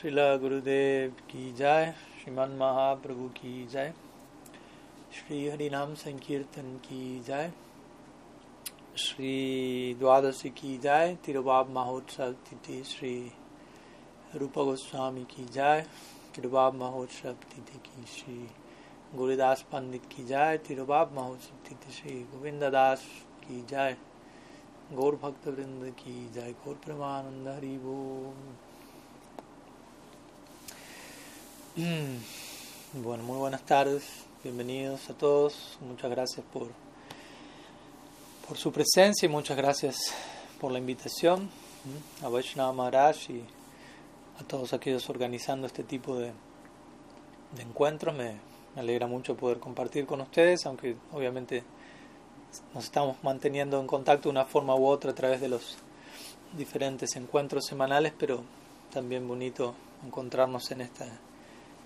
Srila Gurudev ki jai, Sriman Mahaprabhu ki jai, Shri Harinam Sankirtan ki jai, Shri Dwadasi ki jai, Tirubab Mahotsav Titi Shri Rupa Goswami ki jai, Tirubab Mahotsav Titi ki Shri Gurudas Pandit ki jai, Tirubab Mahotsav Titi Shri Govinda Das ki jai, Gaur Bhakta Vrinda ki jai, Gaur Premananda Hari Bol. Bueno, muy buenas tardes, bienvenidos a todos, muchas gracias por, por su presencia y muchas gracias por la invitación a Vaishnava Maharaj y a todos aquellos organizando este tipo de, de encuentros. Me, me alegra mucho poder compartir con ustedes, aunque obviamente nos estamos manteniendo en contacto de una forma u otra a través de los diferentes encuentros semanales, pero también bonito encontrarnos en esta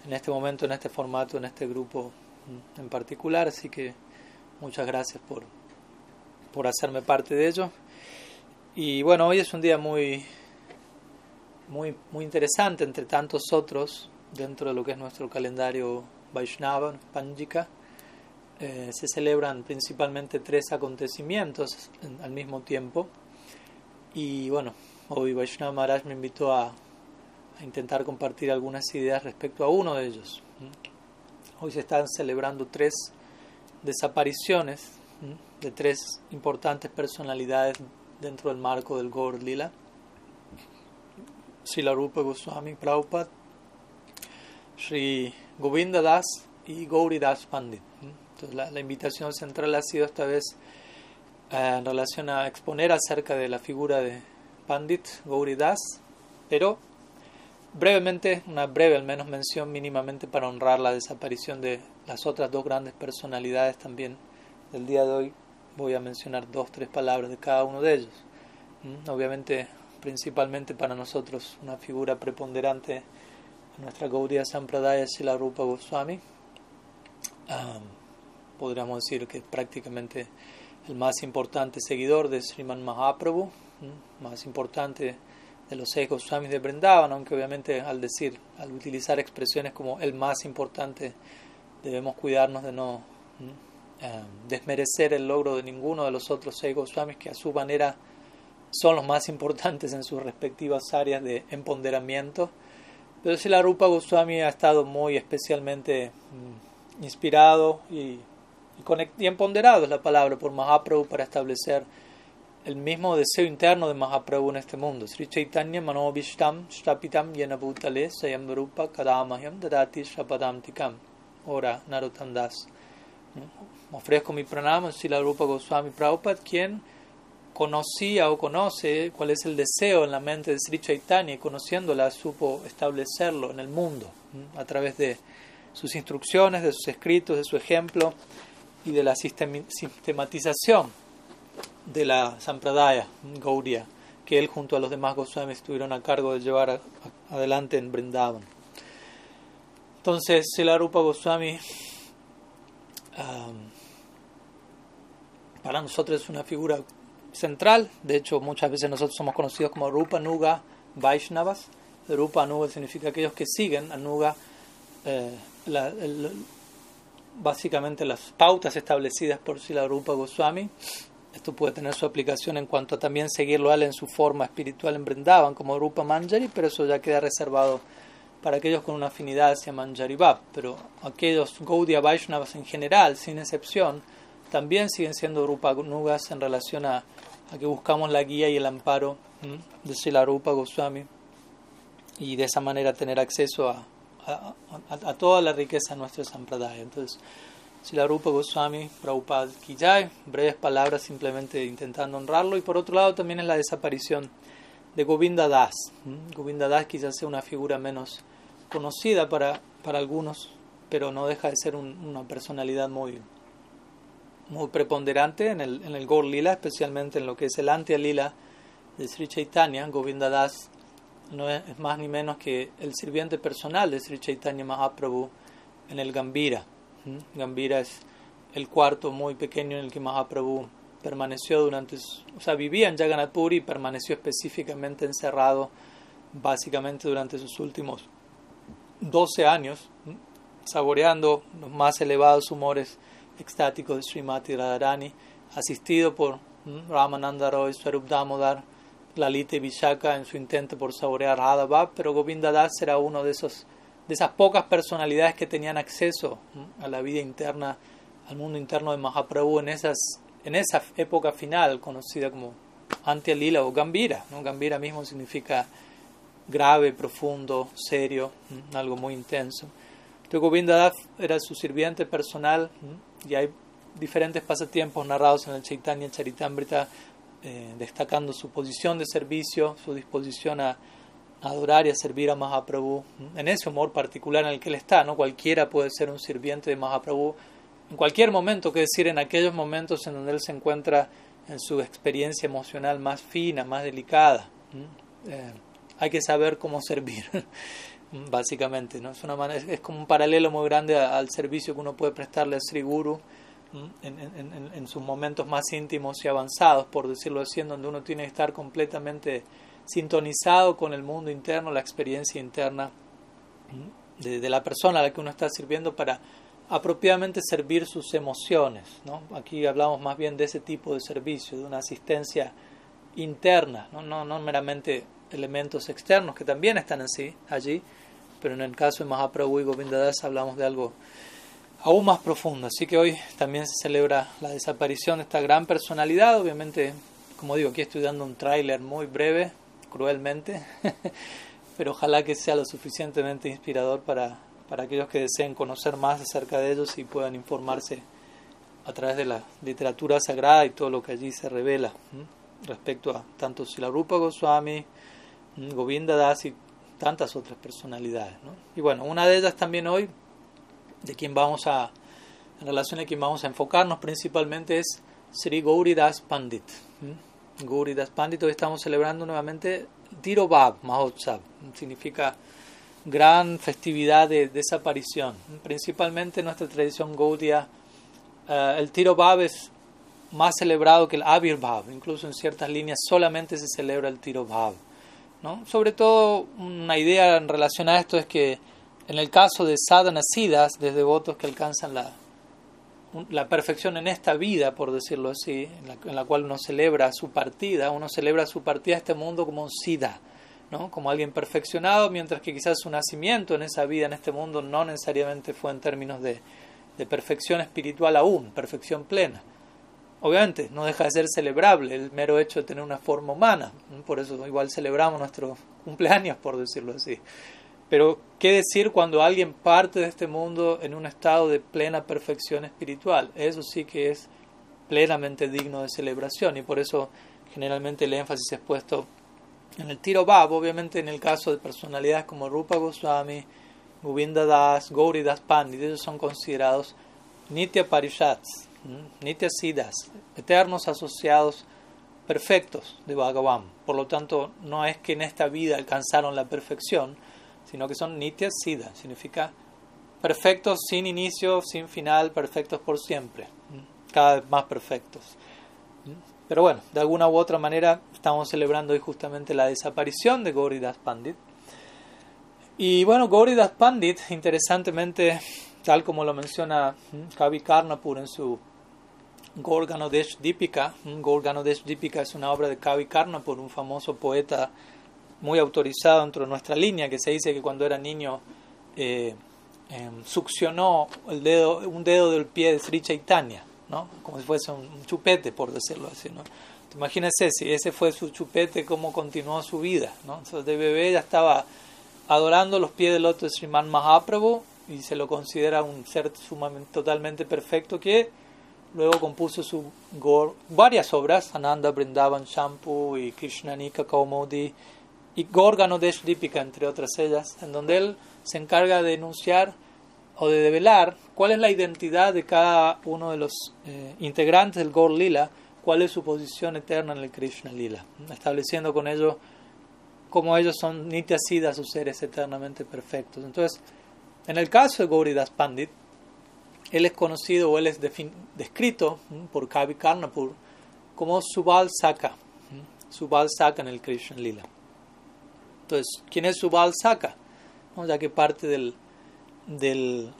en este momento, en este formato, en este grupo en particular. Así que muchas gracias por, por hacerme parte de ello. Y bueno, hoy es un día muy, muy, muy interesante entre tantos otros dentro de lo que es nuestro calendario Vaishnava, Panjika. Eh, se celebran principalmente tres acontecimientos al mismo tiempo. Y bueno, hoy Vaishnava Maharaj me invitó a a intentar compartir algunas ideas respecto a uno de ellos. Hoy se están celebrando tres desapariciones de tres importantes personalidades dentro del marco del Gaur Lila. Srila Rupa Goswami Prabhupada, Sri Govinda Das y Gauri Das Pandit. Entonces, la, invitación central ha sido esta vez eh, en relación a exponer acerca de la figura de Pandit Gauri Das, pero brevemente, una breve al menos mención mínimamente para honrar la desaparición de las otras dos grandes personalidades también del día de hoy. Voy a mencionar dos, tres palabras de cada uno de ellos. ¿Mm? Obviamente, principalmente para nosotros, una figura preponderante nuestra Gaudiya Sampradaya es la Rupa Goswami. Um, podríamos decir que es prácticamente el más importante seguidor de Sriman Mahaprabhu, ¿Mm? más importante de los seis Goswamis de Brindavan, aunque obviamente al decir, al utilizar expresiones como el más importante, debemos cuidarnos de no eh, desmerecer el logro de ninguno de los otros seis Goswamis que a su manera son los más importantes en sus respectivas áreas de empoderamiento. Pero si la Rupa Goswami ha estado muy especialmente mm, inspirado y, y, y empoderado, es la palabra, por Mahaprabhu para establecer el mismo deseo interno de Mahaprabhu en este mundo. Sri Chaitanya Manobishtam Shrapitam Yenabhutale Sayamrupa Kadamahyam Dadati Shrapadam Tikam. Ora Narottam Das. Ofrezco mi pranama a la Rupa Goswami Prabhupada, quien conocía o conoce cuál es el deseo en la mente de Sri Chaitanya y conociéndola supo establecerlo en el mundo a través de sus instrucciones, de sus escritos, de su ejemplo y de la sistematización de la Sampradaya Gaudiya, que él junto a los demás Goswamis estuvieron a cargo de llevar a, adelante en Brindavan. Entonces, el Rupa Goswami um, para nosotros es una figura central, de hecho muchas veces nosotros somos conocidos como Rupa Nuga Vaishnavas. Rupa Nuga significa aquellos que siguen a Nuga, eh, básicamente las pautas establecidas por Sila Rupa Goswami esto puede tener su aplicación en cuanto a también seguirlo a en su forma espiritual en Brindavan como Rupa Manjari, pero eso ya queda reservado para aquellos con una afinidad hacia Manjari Bhav. Pero aquellos Gaudiya Vaishnavas en general, sin excepción, también siguen siendo Rupa Nugas en relación a, a que buscamos la guía y el amparo de Sila Rupa Goswami y de esa manera tener acceso a, a, a toda la riqueza de nuestro Sampradaya. Entonces, Sila Rupa Goswami, Prabhupada breves palabras simplemente intentando honrarlo. Y por otro lado también es la desaparición de Govinda Das. Govinda Das quizás sea una figura menos conocida para, para algunos, pero no deja de ser un, una personalidad muy, muy preponderante en el, en el Gaur Lila, especialmente en lo que es el Antya Lila de Sri Chaitanya. Govinda Das no es, es más ni menos que el sirviente personal de Sri Chaitanya Mahaprabhu en el Gambira. Gambira es el cuarto muy pequeño en el que Mahaprabhu permaneció durante, o sea, vivía en Jagannath Puri y permaneció específicamente encerrado básicamente durante sus últimos 12 años, saboreando los más elevados humores extáticos de Srimati Radharani, asistido por Ramananda Roy, Swarup Damodar, Lalita y Vishaka en su intento por saborear Radha pero Govinda Das era uno de esos de esas pocas personalidades que tenían acceso a la vida interna, al mundo interno de Mahaprabhu en esas en esa época final conocida como Antya Lila o Gambira. Gambira mismo significa grave, profundo, serio, algo muy intenso. Entonces era su sirviente personal y hay diferentes pasatiempos narrados en el Chaitanya Charitamrita eh, destacando su posición de servicio, su disposición a, adorar y a servir a Mahaprabhu, en ese humor particular en el que él está, ¿no? Cualquiera puede ser un sirviente de Mahaprabhu en cualquier momento, que decir, en aquellos momentos en donde él se encuentra en su experiencia emocional más fina, más delicada. Eh, hay que saber cómo servir, básicamente. ¿no? Es, una manera, es como un paralelo muy grande al servicio que uno puede prestarle a Sri Guru en, en, en, sus momentos más íntimos y avanzados, por decirlo así, en donde uno tiene que estar completamente sintonizado con el mundo interno, la experiencia interna de, la persona a la que uno está sirviendo para apropiadamente servir sus emociones. ¿no? Aquí hablamos más bien de ese tipo de servicio, de una asistencia interna, no, no, no meramente elementos externos que también están así, allí, pero en el caso de Mahaprabhu y Govindadas hablamos de algo aún más profundo. Así que hoy también se celebra la desaparición de esta gran personalidad. Obviamente, como digo, aquí estoy dando un tráiler muy breve, cruelmente, pero ojalá que sea lo suficientemente inspirador para, para aquellos que deseen conocer más acerca de ellos y puedan informarse a través de la literatura sagrada y todo lo que allí se revela respecto a tanto Silarupa Goswami, Govinda Das y tantas otras personalidades. ¿no? Y bueno, una de ellas también hoy de quien vamos a, en relación a quien vamos a enfocarnos principalmente es Sri Gauridas Pandit. Gauridas Pandit, estamos celebrando nuevamente Tirobab Mahotsav, significa gran festividad de desaparición. Principalmente en nuestra tradición Gaudia, uh, el Tirobab es más celebrado que el Avirbhav, incluso en ciertas líneas solamente se celebra el Tirobab. ¿no? Sobre todo, una idea en relación a esto es que en el caso de sadhana siddhas, de devotos que alcanzan la, la perfección en esta vida, por decirlo así, en la, cual uno celebra su partida, uno celebra su partida a este mundo como un siddha, ¿no? como alguien perfeccionado, mientras que quizás su nacimiento en esa vida, en este mundo, no necesariamente fue en términos de, de perfección espiritual aún, perfección plena. Obviamente, no deja de ser celebrable el mero hecho de tener una forma humana, por eso igual celebramos nuestros cumpleaños, por decirlo así. Pero, ¿qué decir cuando alguien parte de este mundo en un estado de plena perfección espiritual? Eso sí que es plenamente digno de celebración y por eso generalmente el énfasis es puesto en el tiro bab, obviamente en el caso de personalidades como Rupa Goswami, Govinda Das, Gauri Das Pandit, ellos son considerados Nitya Parishats, Nitya Siddhas, eternos asociados perfectos de Bhagavan. Por lo tanto, no es que en esta vida alcanzaron la perfección, sino que son nitya siddha, significa perfectos sin inicio, sin final, perfectos por siempre, cada vez más perfectos. Pero bueno, de alguna u otra manera estamos celebrando hoy justamente la desaparición de Gauridas Pandit. Y bueno, Gauridas Pandit, interesantemente, tal como lo menciona Kavi Karnapur en su Gorganodesh Dipika, Gorganodesh Dipika es una obra de Kavi Karnapur, un famoso poeta muy autorizado dentro de nuestra línea, que se dice que cuando era niño eh, em, succionó el dedo, un dedo del pie de Sri Chaitanya, ¿no? como si fuese un, chupete, por decirlo así. ¿no? Imagínense si ese fue su chupete, cómo continuó su vida. ¿no? Entonces, de bebé ya estaba adorando los pies del otro Sriman Mahaprabhu y se lo considera un ser sumamente, totalmente perfecto que luego compuso su varias obras, Ananda Brindavan Shampoo y Krishna Nika Kaumodi y Gorgano Dipika, entre otras ellas, en donde él se encarga de enunciar o de develar cuál es la identidad de cada uno de los eh, integrantes del Gor Lila, cuál es su posición eterna en el Krishna Lila, estableciendo con ello cómo ellos son nityasidas, sus seres eternamente perfectos. Entonces, en el caso de Gauridas Pandit, él es conocido o él es descrito por Kavi Karnapur como Subal Saka, Subal Saka en el Krishna Lila. Entonces, ¿quién es Subal Saka? Ya que parte del, del,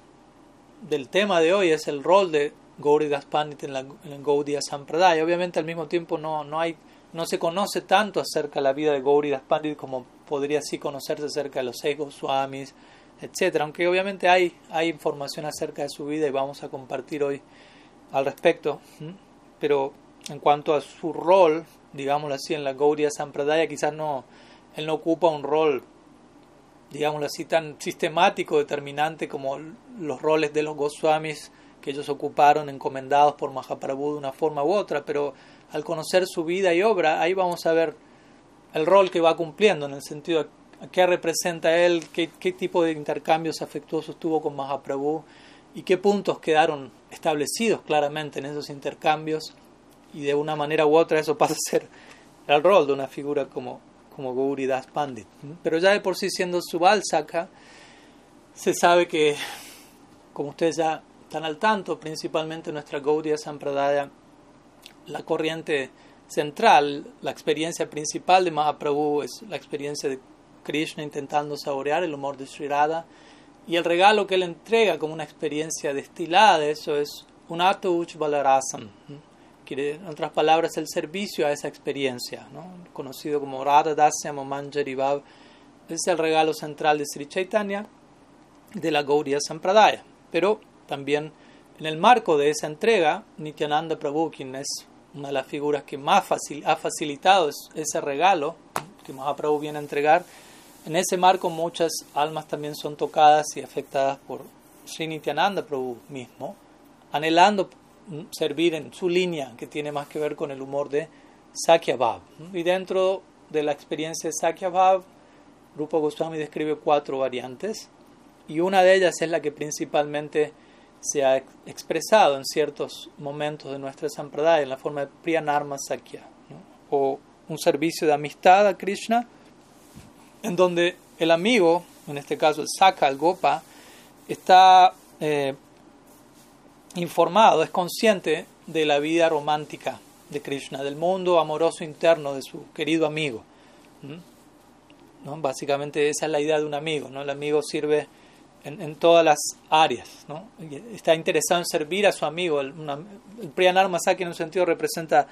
tema de hoy es el rol de Gauri Pandit en, la, en Gaudiya Sampradaya. Obviamente, al mismo tiempo, no, no, hay, no se conoce tanto acerca de la vida de Gauri Pandit como podría sí conocerse acerca de los seis Goswamis, etc. Aunque obviamente hay, hay información acerca de su vida y vamos a compartir hoy al respecto. Pero en cuanto a su rol, digámoslo así, en la Gaudiya Sampradaya, quizás no, él no ocupa un rol, digámoslo así, tan sistemático, determinante como los roles de los Goswamis que ellos ocuparon, encomendados por Mahaprabhu de una forma u otra, pero al conocer su vida y obra, ahí vamos a ver el rol que va cumpliendo, en el sentido de qué representa él, qué, qué tipo de intercambios afectuosos tuvo con Mahaprabhu y qué puntos quedaron establecidos claramente en esos intercambios y de una manera u otra eso pasa a ser el rol de una figura como, como Gauri Pandit. Pero ya de por sí siendo su Saka, se sabe que, como ustedes ya están al tanto, principalmente nuestra Gaudiya Sampradaya, la corriente central, la experiencia principal de Mahaprabhu es la experiencia de Krishna intentando saborear el humor de Sri Radha y el regalo que él entrega como una experiencia destilada de eso es un Uch Balarasam en otras palabras, el servicio a esa experiencia, ¿no? conocido como Radha Dasyam o Manjari es el regalo central de Sri Chaitanya de la Gaudiya Sampradaya. Pero también en el marco de esa entrega, Nityananda Prabhu, quien es una de las figuras que más ha facilitado ese regalo que Mahaprabhu viene a entregar, en ese marco muchas almas también son tocadas y afectadas por Sri Nityananda Prabhu mismo, anhelando servir en su línea que tiene más que ver con el humor de Sakya Bhav. Y dentro de la experiencia de Sakya Bhav, Rupa Goswami describe cuatro variantes y una de ellas es la que principalmente se ha expresado en ciertos momentos de nuestra sampradaya en la forma de Priyanarma Sakya o un servicio de amistad a Krishna en donde el amigo, en este caso el Saka, el Gopa, está eh, informado, es consciente de la vida romántica de Krishna, del mundo amoroso interno de su querido amigo. ¿no? Básicamente esa es la idea de un amigo. ¿no? El amigo sirve en, todas las áreas. ¿no? Está interesado en servir a su amigo. El, una, el Priyanar Masaki en un sentido representa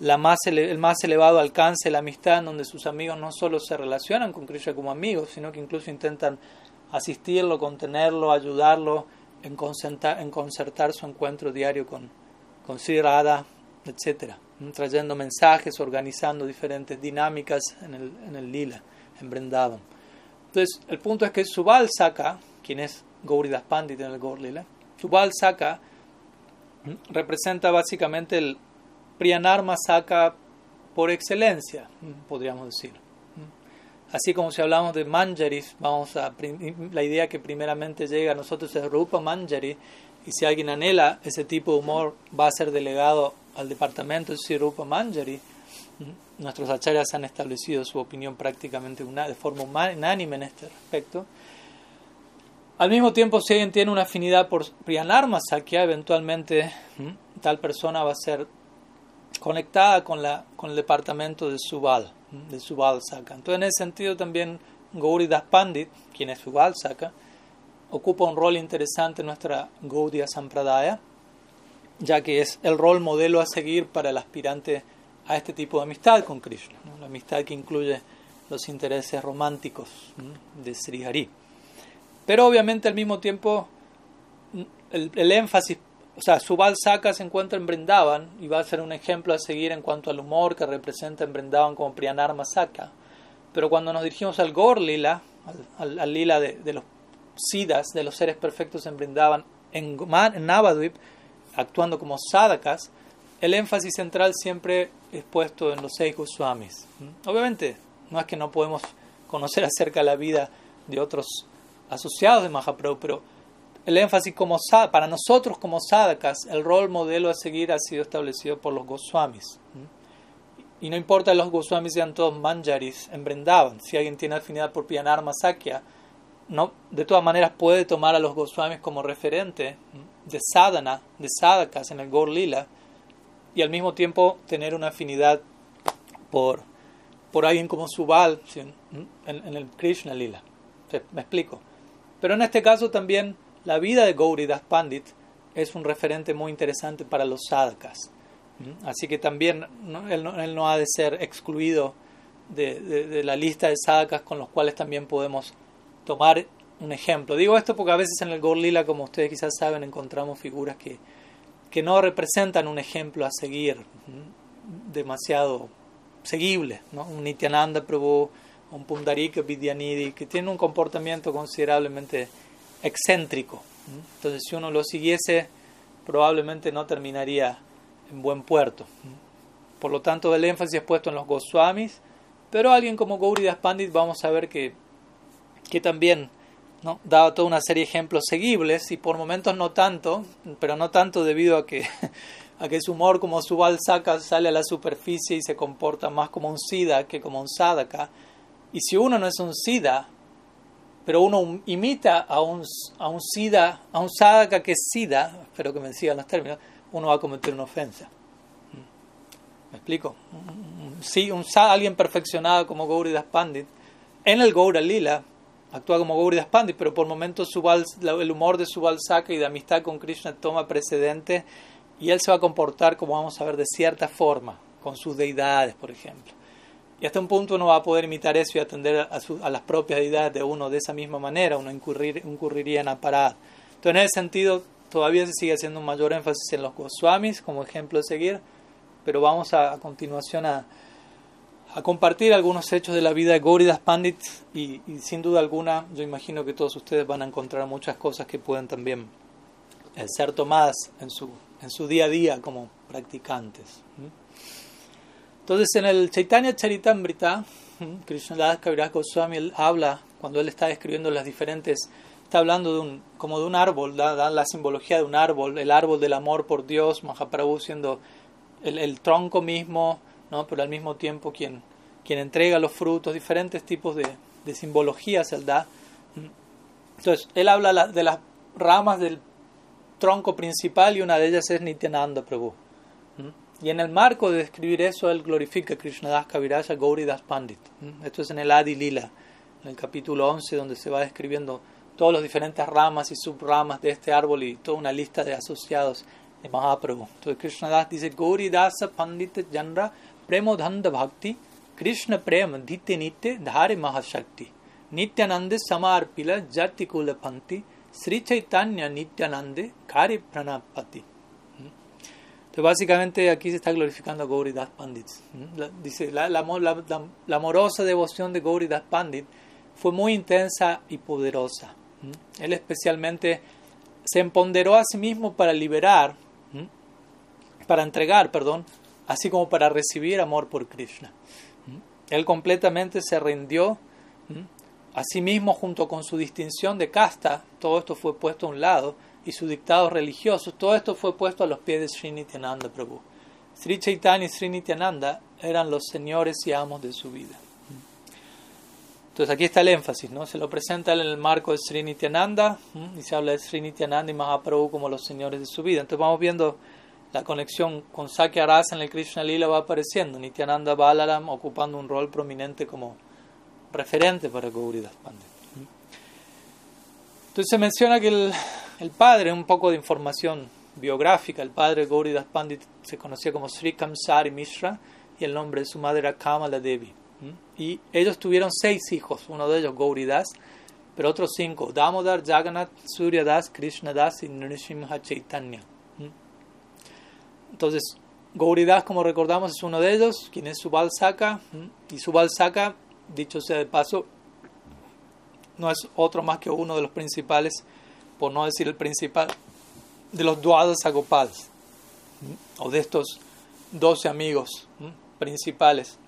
la más el más elevado alcance la amistad, en donde sus amigos no solo se relacionan con Krishna como amigos, sino que incluso intentan asistirlo, contenerlo, ayudarlo en concertar, en concertar su encuentro diario con, con Sri Radha, etc. Trayendo mensajes, organizando diferentes dinámicas en el, en el lila, en Brindavan. Entonces, el punto es que Subal Saka, quien es Gauridas Pandit en el Gaur Lila, Subal Saka representa básicamente el Priyanarma Saka por excelencia, podríamos decir. Así como si hablamos de manjaris, vamos a la idea que primeramente llega a nosotros es rupa manjari, y si alguien anhela ese tipo de humor, va a ser delegado al departamento de rupa manjari. Nuestros acharyas han establecido su opinión prácticamente una, de forma unánime en este respecto. Al mismo tiempo, si alguien tiene una afinidad por Priyanarma Sakya, eventualmente tal persona va a ser conectada con, la, con el departamento de Subal de Subal Saka. Entonces, en ese sentido, también Gauri Das Pandit, quien es Subal Saka, ocupa un rol interesante en nuestra Gaudiya Sampradaya, ya que es el rol modelo a seguir para el aspirante a este tipo de amistad con Krishna, la amistad que incluye los intereses románticos de Sri Hari. Pero obviamente al mismo tiempo el, el énfasis o sea, Subal Saka se encuentra en Brindavan y va a ser un ejemplo a seguir en cuanto al humor que representa en Brindavan como Priyanarma Saka. Pero cuando nos dirigimos al Gor Lila, al, lila de, los siddhas, de los seres perfectos en Brindavan, en, en Navadvip, actuando como sadakas, el énfasis central siempre es puesto en los seis Goswamis. Obviamente, no es que no podemos conocer acerca de la vida de otros asociados de Mahaprabhu, pero el énfasis como para nosotros como sadhakas, el rol modelo a seguir ha sido establecido por los Goswamis. Y no importa que los Goswamis sean todos manjaris en Brindavan, si alguien tiene afinidad por Pianarma Sakya, no, de todas maneras puede tomar a los Goswamis como referente de sadhana, de sadhakas en el Gaur Lila, y al mismo tiempo tener una afinidad por por alguien como Subal en, el Krishna Lila. Me explico. Pero en este caso también la vida de Gauridas Pandit es un referente muy interesante para los sadhakas. Así que también él, no, ha de ser excluido de, la lista de sadhakas con los cuales también podemos tomar un ejemplo. Digo esto porque a veces en el Gorlila, como ustedes quizás saben, encontramos figuras que, no representan un ejemplo a seguir demasiado seguible. ¿no? Un Nityananda Prabhu, un Pundarika Vidyanidhi, que tiene un comportamiento considerablemente excéntrico. Entonces, si uno lo siguiese, probablemente no terminaría en buen puerto. Por lo tanto, el énfasis es puesto en los Goswamis, pero alguien como Gauridas Pandit vamos a ver que, que también ¿no? da toda una serie de ejemplos seguibles y por momentos no tanto, pero no tanto debido a que, a que su humor como su balsaca sale a la superficie y se comporta más como un sida que como un sadaka. Y si uno no es un sida, pero uno imita a un, a un sida, a un sadaka que es sida, espero que me sigan los términos, uno va a cometer una ofensa. ¿Me explico? Sí, un, alguien perfeccionado como Gauridas Pandit, en el Gaura Lila, actúa como Gauridas Pandit, pero por momentos el humor de su Saka y de amistad con Krishna toma precedente y él se va a comportar, como vamos a ver, de cierta forma, con sus deidades, por ejemplo. Y hasta un punto uno va a poder imitar eso y atender a, las propias deidades de uno de esa misma manera, uno incurrir, incurriría en aparad. Entonces, en ese sentido, todavía se sigue haciendo un mayor énfasis en los Goswamis como ejemplo de seguir, pero vamos a, continuación a, a, compartir algunos hechos de la vida de Gauridas Pandit y, sin duda alguna yo imagino que todos ustedes van a encontrar muchas cosas que pueden también eh, ser tomadas en su día a día como practicantes. Entonces en el Chaitanya Charitamrita, Krishnadas Kaviraj Goswami habla, cuando él está describiendo las diferentes está hablando de un, como de un árbol, da, la simbología de un árbol, el árbol del amor por Dios, Mahaprabhu siendo el, tronco mismo, ¿no? pero al mismo tiempo quien, quien entrega los frutos, diferentes tipos de, de simbologías él da. Entonces, él habla de las ramas del tronco principal y una de ellas es Nityananda Prabhu. Y en el marco de describir eso, él glorifica a Krishnadas Kaviraja Gauridas Pandit. Esto es en el Adi Lila, en el capítulo 11, donde se va describiendo todas las diferentes ramas y subramas de este árbol y toda una lista de asociados de Mahaprabhu. Entonces Krishnadas dice, Gauri Dasa Pandita Janra Premodhanda Bhakti Krishna Prema Dhite Nitya Dhare Mahashakti Nityananda Samarpila Jati Kula Panti Sri Chaitanya Nityanande Kari Pranapati. Básicamente aquí se está glorificando a Gauri Das Pandit. Dice, la, la, la, amorosa devoción de Gauri Das Pandit fue muy intensa y poderosa. Él especialmente se empoderó a sí mismo para liberar, para entregar, perdón, así como para recibir amor por Krishna. Él completamente se rindió a sí mismo junto con su distinción de casta, todo esto fue puesto a un lado, y sus dictados religiosos, todo esto fue puesto a los pies de Sri Nityananda Prabhu. Sri Chaitanya y Sri Nityananda eran los señores y amos de su vida. Entonces aquí está el énfasis, ¿no? Se lo presenta en el marco de Sri Nityananda y se habla de Sri Nityananda y Mahaprabhu como los señores de su vida. Entonces vamos viendo la conexión con Sakya Rasa en el Krishna Lila va apareciendo. Nityananda Balaram ocupando un rol prominente como referente para Gauridas Pandit. Entonces se menciona que el, el, padre, un poco de información biográfica, el padre Gauridas Pandit se conocía como Sri Kamsari Mishra y el nombre de su madre era Kamala Devi. Y ellos tuvieron seis hijos, uno de ellos Gauridas, pero otros cinco, Damodar, Jagannath, Suryadas, Krishnadas y Nrsimha Chaitanya. Entonces, Gauridas, como recordamos, es uno de ellos, quien es Subal Saka, y Subal Saka, dicho sea de paso, no es otro más que uno de los principales, no decir el principal, de los Dwadas Agopals, o de estos doce amigos principales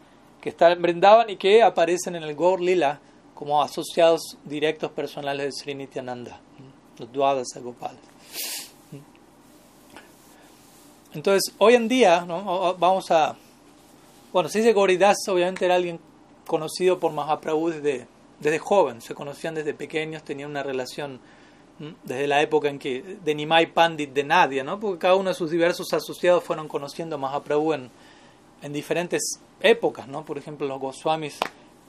que están brindaban y que aparecen en el Gaur Lila como asociados directos personales de Sri Nityananda, los Dwadas Gopal. Entonces, hoy en día, ¿no? vamos a. Bueno, se dice Goridas, obviamente era alguien conocido por Mahaprabhu desde, desde joven, se conocían desde pequeños, tenían una relación desde la época en que de Nimai Pandit de Nadia, ¿no? porque cada uno de sus diversos asociados fueron conociendo a Mahaprabhu en, en diferentes épocas, ¿no? Por ejemplo, los Goswamis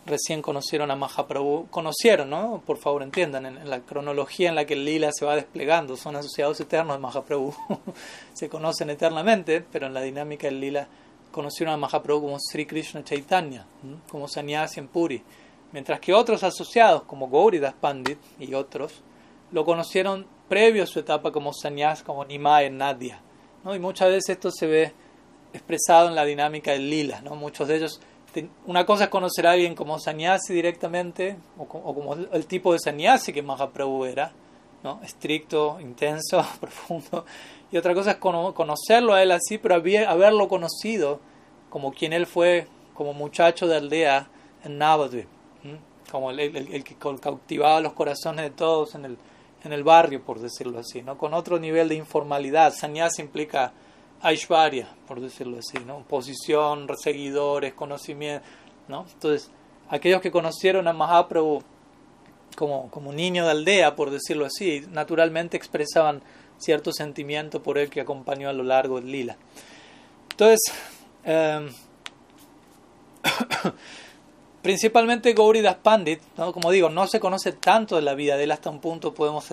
recién conocieron a Mahaprabhu, conocieron, ¿no? Por favor entiendan, en, la cronología en la que el lila se va desplegando, son asociados eternos de Mahaprabhu, se conocen eternamente, pero en la dinámica del lila conocieron a Mahaprabhu como Sri Krishna Chaitanya, como Sannyasi en Puri, mientras que otros asociados como Gauridas Pandit y otros lo conocieron previo a su etapa como Sannyas, como Nimai en Nadia, ¿no? Y muchas veces esto se ve expresado en la dinámica del lila, ¿no? Muchos de ellos una cosa es conocer a alguien como sannyasi directamente, o, como el tipo de sannyasi que Mahaprabhu era, ¿no? estricto, intenso, profundo. Y otra cosa es conocerlo a él así, pero haberlo conocido como quien él fue como muchacho de aldea en Navadvip, como el, que cautivaba los corazones de todos en el, en el barrio, por decirlo así, ¿no? con otro nivel de informalidad. Sannyasi implica Aishwarya, por decirlo así, ¿no? Posición, seguidores, conocimiento, ¿no? Entonces, aquellos que conocieron a Mahaprabhu como, como niño de aldea, por decirlo así, naturalmente expresaban cierto sentimiento por él que acompañó a lo largo del lila. Entonces, eh, Principalmente Gauridas Pandit, ¿no? como digo, no se conoce tanto de la vida de él hasta un punto podemos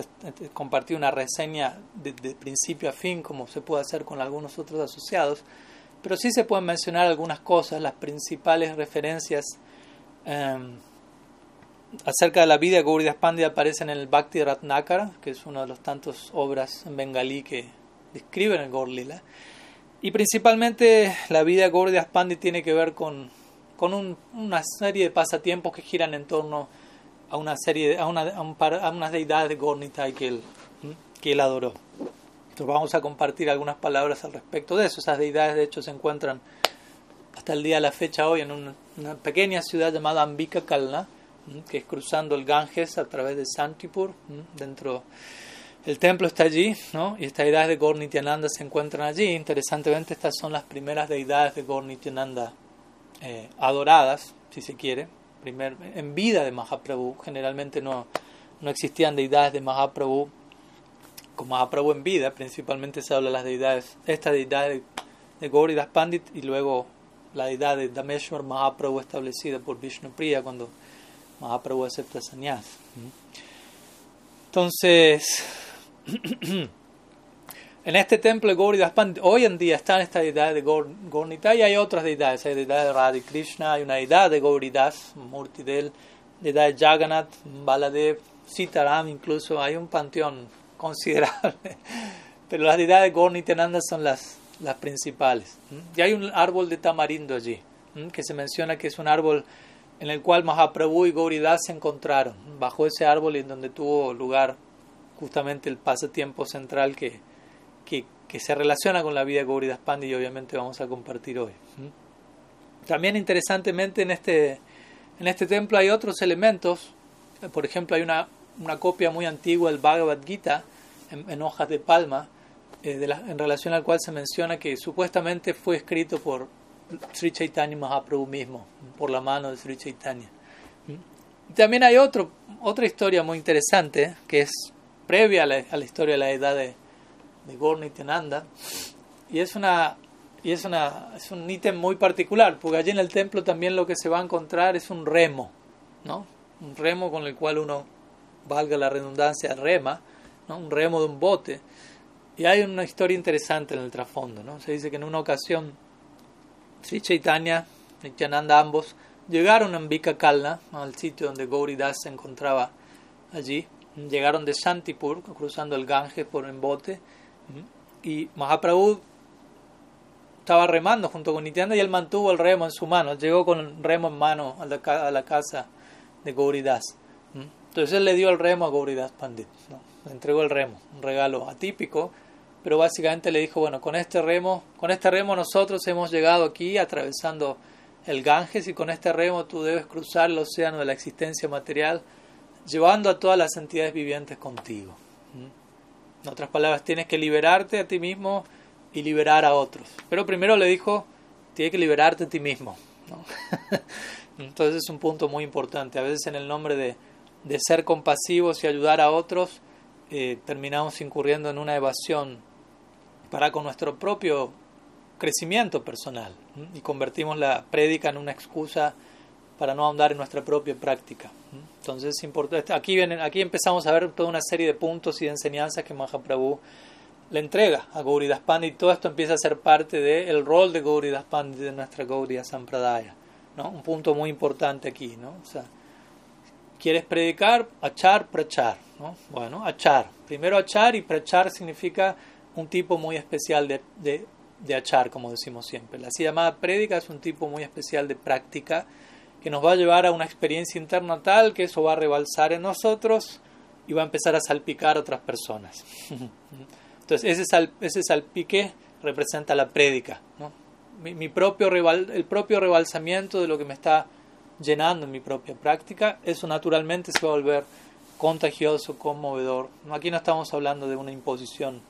compartir una reseña de, principio a fin como se puede hacer con algunos otros asociados, pero sí se pueden mencionar algunas cosas, las principales referencias em, acerca de la vida de Gauridas Pandit aparecen en el Bhakti Ratnakara, que es una de las tantas obras en bengalí que describen el Gaur y principalmente la vida de Gauridas Pandit tiene que ver con con una serie de pasatiempos que giran en torno a una serie a, una, a, unas deidades de Gornitai que él, que él adoró. Entonces vamos a compartir algunas palabras al respecto de eso. Esas deidades de hecho se encuentran hasta el día de la fecha hoy en una, pequeña ciudad llamada Ambika Kalna, que es cruzando el Ganges a través de Santipur, dentro el templo está allí, ¿no? Y estas deidades de Gornityananda se encuentran allí. Interesantemente, estas son las primeras deidades de Gornityananda eh, adoradas, si se quiere, primer, en vida de Mahaprabhu. Generalmente no, no existían deidades de Mahaprabhu como Mahaprabhu en vida, principalmente se habla de las deidades, esta deidad de, de Gauridas Pandit y luego la deidad de Dameshwar Mahaprabhu establecida por Vishnu Priya cuando Mahaprabhu acepta sannyas. Entonces, En este templo de Pandit, hoy en día están estas deidades de Gornita y hay otras deidades. Hay deidad de Krishna, hay una deidad de Gauridas, Murtidel, deidad de Jagannath, Baladev, Sitaram, incluso hay un panteón considerable. Pero las deidades de Gornitananda son las, las principales. Y hay un árbol de tamarindo allí, que se menciona que es un árbol en el cual Mahaprabhu y Gauridas se encontraron, bajo ese árbol en donde tuvo lugar justamente el pasatiempo central que que, se relaciona con la vida de Gauridas Pandi y obviamente vamos a compartir hoy. También interesantemente en este, en este templo hay otros elementos, por ejemplo hay una, una copia muy antigua del Bhagavad Gita en, hojas de palma, eh, de en relación al cual se menciona que supuestamente fue escrito por Sri Chaitanya Mahaprabhu mismo, por la mano de Sri Chaitanya. También hay otro, otra historia muy interesante que es previa a la, a la historia de la edad de, de Gornityananda. Y es una y es, una, es un ítem muy particular, porque allí en el templo también lo que se va a encontrar es un remo, ¿no? Un remo con el cual uno, valga la redundancia, rema, ¿no? Un remo de un bote. Y hay una historia interesante en el trasfondo, ¿no? Se dice que en una ocasión Sri Chaitanya Nityananda ambos llegaron a Ambika Kalna, al sitio donde Gauridas se encontraba allí. Llegaron de Santipur, cruzando el Ganges por en bote, y Mahaprabhu estaba remando junto con Nityananda y él mantuvo el remo en su mano. Llegó con el remo en mano a la, casa de Gauridas. Entonces él le dio el remo a Gauridas Pandit. Le entregó el remo, un regalo atípico, pero básicamente le dijo, bueno, con este remo, con este remo nosotros hemos llegado aquí atravesando el Ganges y con este remo tú debes cruzar el océano de la existencia material, llevando a todas las entidades vivientes contigo. En otras palabras, tienes que liberarte a ti mismo y liberar a otros. Pero primero le dijo, tienes que liberarte a ti mismo. Entonces es un punto muy importante. A veces en el nombre de, de ser compasivos y ayudar a otros, eh, terminamos incurriendo en una evasión para con nuestro propio crecimiento personal y convertimos la prédica en una excusa para no ahondar en nuestra propia práctica. Entonces es importante. Aquí, vienen, aquí empezamos a ver toda una serie de puntos y de enseñanzas que Mahaprabhu le entrega a Gauridas Pandit y todo esto empieza a ser parte del rol de Gauridas Pandit de nuestra Gauriya Sampradaya. ¿no? Un punto muy importante aquí. ¿no? O sea, ¿Quieres predicar? Achar, prachar. ¿no? Bueno, achar. Primero achar y prachar significa un tipo muy especial de, de, de achar, como decimos siempre. La así llamada prédica es un tipo muy especial de práctica que nos va a llevar a una experiencia interna tal que eso va a rebalsar en nosotros y va a empezar a salpicar a otras personas. Entonces, ese, sal, ese salpique representa la prédica. ¿no? Mi, propio el propio rebalsamiento de lo que me está llenando en mi propia práctica, eso naturalmente se va a volver contagioso, conmovedor. Aquí no estamos hablando de una imposición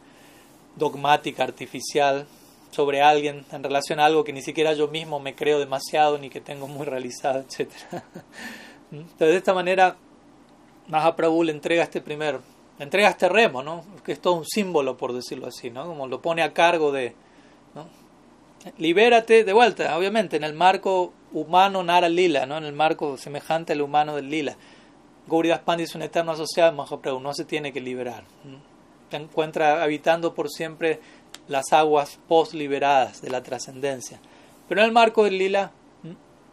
dogmática, artificial, sobre alguien en relación a algo que ni siquiera yo mismo me creo demasiado ni que tengo muy realizado, etc. Entonces, de esta manera, Mahaprabhu le entrega este primer, entrega este remo, ¿no? que es todo un símbolo, por decirlo así, ¿no? como lo pone a cargo de. ¿no? Libérate, de vuelta, obviamente, en el marco humano Nara Lila, ¿no? en el marco semejante al humano del Lila. Gauridas Pandit es un eterno asociado de Mahaprabhu, no se tiene que liberar. Se encuentra habitando por siempre las aguas post-liberadas de la trascendencia. Pero en el marco del lila,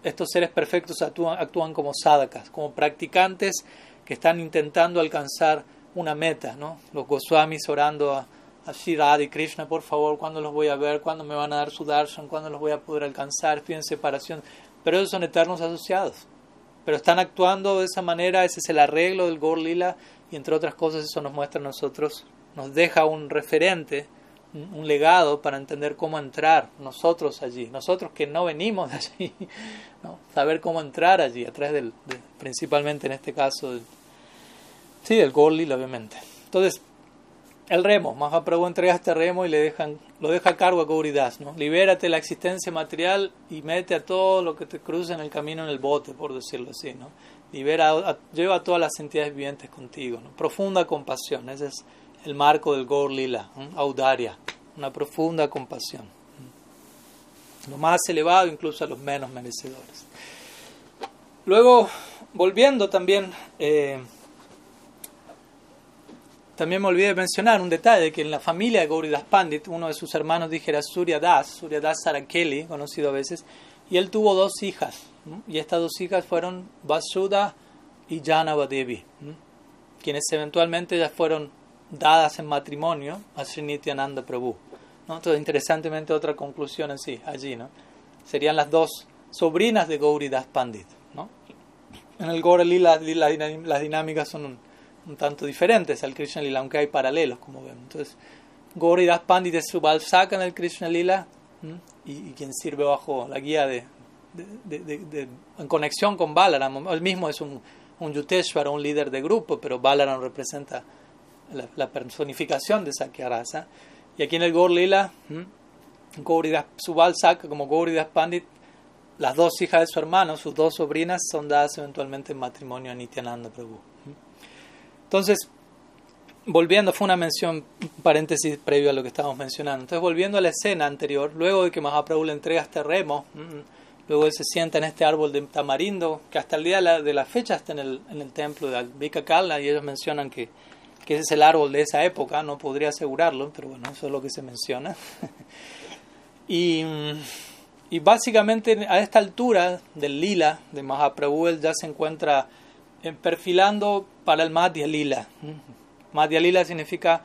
estos seres perfectos actúan, actúan como sadakas, como practicantes que están intentando alcanzar una meta. ¿no? Los Goswamis orando a, a y Krishna, por favor, ¿cuándo los voy a ver? ¿Cuándo me van a dar su darshan? ¿Cuándo los voy a poder alcanzar? Estoy en separación. Pero ellos son eternos asociados. Pero están actuando de esa manera, ese es el arreglo del Gor Lila, y entre otras cosas eso nos muestra a nosotros, nos deja un referente un legado para entender cómo entrar nosotros allí, nosotros que no venimos de allí, ¿no? saber cómo entrar allí, a través del, principalmente en este caso, del, sí, del Gorlil, obviamente. Entonces, el remo, Mahaprabhu entrega este remo y le dejan, lo deja a cargo a Gauridas, ¿no? Libérate la existencia material y mete a todo lo que te cruce en el camino en el bote, por decirlo así, ¿no? Libera, lleva a todas las entidades vivientes contigo, ¿no? Profunda compasión, ese es el marco del Gaur Lila, audaria, una profunda compasión. Lo más elevado incluso a los menos merecedores. Luego, volviendo también, eh, también me olvidé de mencionar un detalle, que en la familia de Gauridas Pandit, uno de sus hermanos dijera Surya Das, Surya Das Sarakeli, conocido a veces, y él tuvo dos hijas, y estas dos hijas fueron Vasuda y Janavadevi, quienes eventualmente ya fueron dadas en matrimonio a Srinityananda Prabhu. ¿no? Entonces, interesantemente, otra conclusión en sí, allí, ¿no? Serían las dos sobrinas de Gauri Das Pandit, ¿no? En el Gauri Lila, las dinámicas son un, tanto diferentes al Krishna Lila, aunque hay paralelos, como vemos. Entonces, Gauri Das Pandit es su balsaca en el Krishna Lila y, quien sirve bajo la guía de, de, en conexión con Balaram. Él mismo es un, un un líder de grupo, pero Balaram representa la, personificación de Sakyarasa. Y aquí en el Gaur Lila, Gauridas, como Gauridas Pandit, las dos hijas de su hermano, sus dos sobrinas, son dadas eventualmente en matrimonio a Nityananda Prabhu. Entonces, volviendo, fue una mención, paréntesis previo a lo que estábamos mencionando. Entonces, volviendo a la escena anterior, luego de que Mahaprabhu le entrega este remo, luego él se sienta en este árbol de tamarindo, que hasta el día de la, fecha está en el, en el templo de Albika Kala, y ellos mencionan que que es el árbol de esa época, no podría asegurarlo, pero bueno, eso es lo que se menciona. y, y, básicamente a esta altura del lila de Mahaprabhu, él ya se encuentra perfilando para el Madhya Lila. Madhya Lila significa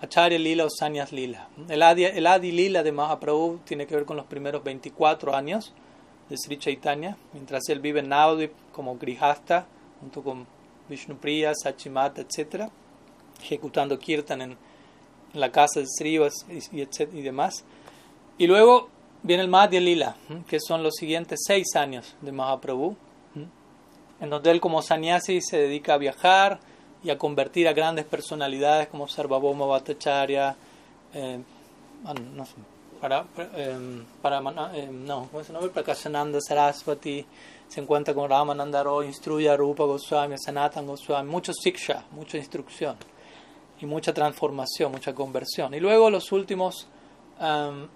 Acharya Lila o Sanyas Lila. El Adi, el Adi Lila de Mahaprabhu tiene que ver con los primeros 24 años de Sri Chaitanya, mientras él vive en Navadvip como Grihasta, junto con Vishnupriya, Sachimata, etc ejecutando kirtan en, la casa de Srivas y, y, demás. Y luego viene el Madhya Lila, que son los siguientes seis años de Mahaprabhu, en donde él como sannyasi se dedica a viajar y a convertir a grandes personalidades como Sarvabhauma Bhattacharya, eh, ah, para, eh, para eh, no, ¿cómo se? Prakashananda Saraswati, se encuentra con Ramananda Roy, instruye a Rupa Goswami, Sanatan Goswami, mucho siksha, mucha instrucción y mucha transformación, mucha conversión. Y luego los últimos um,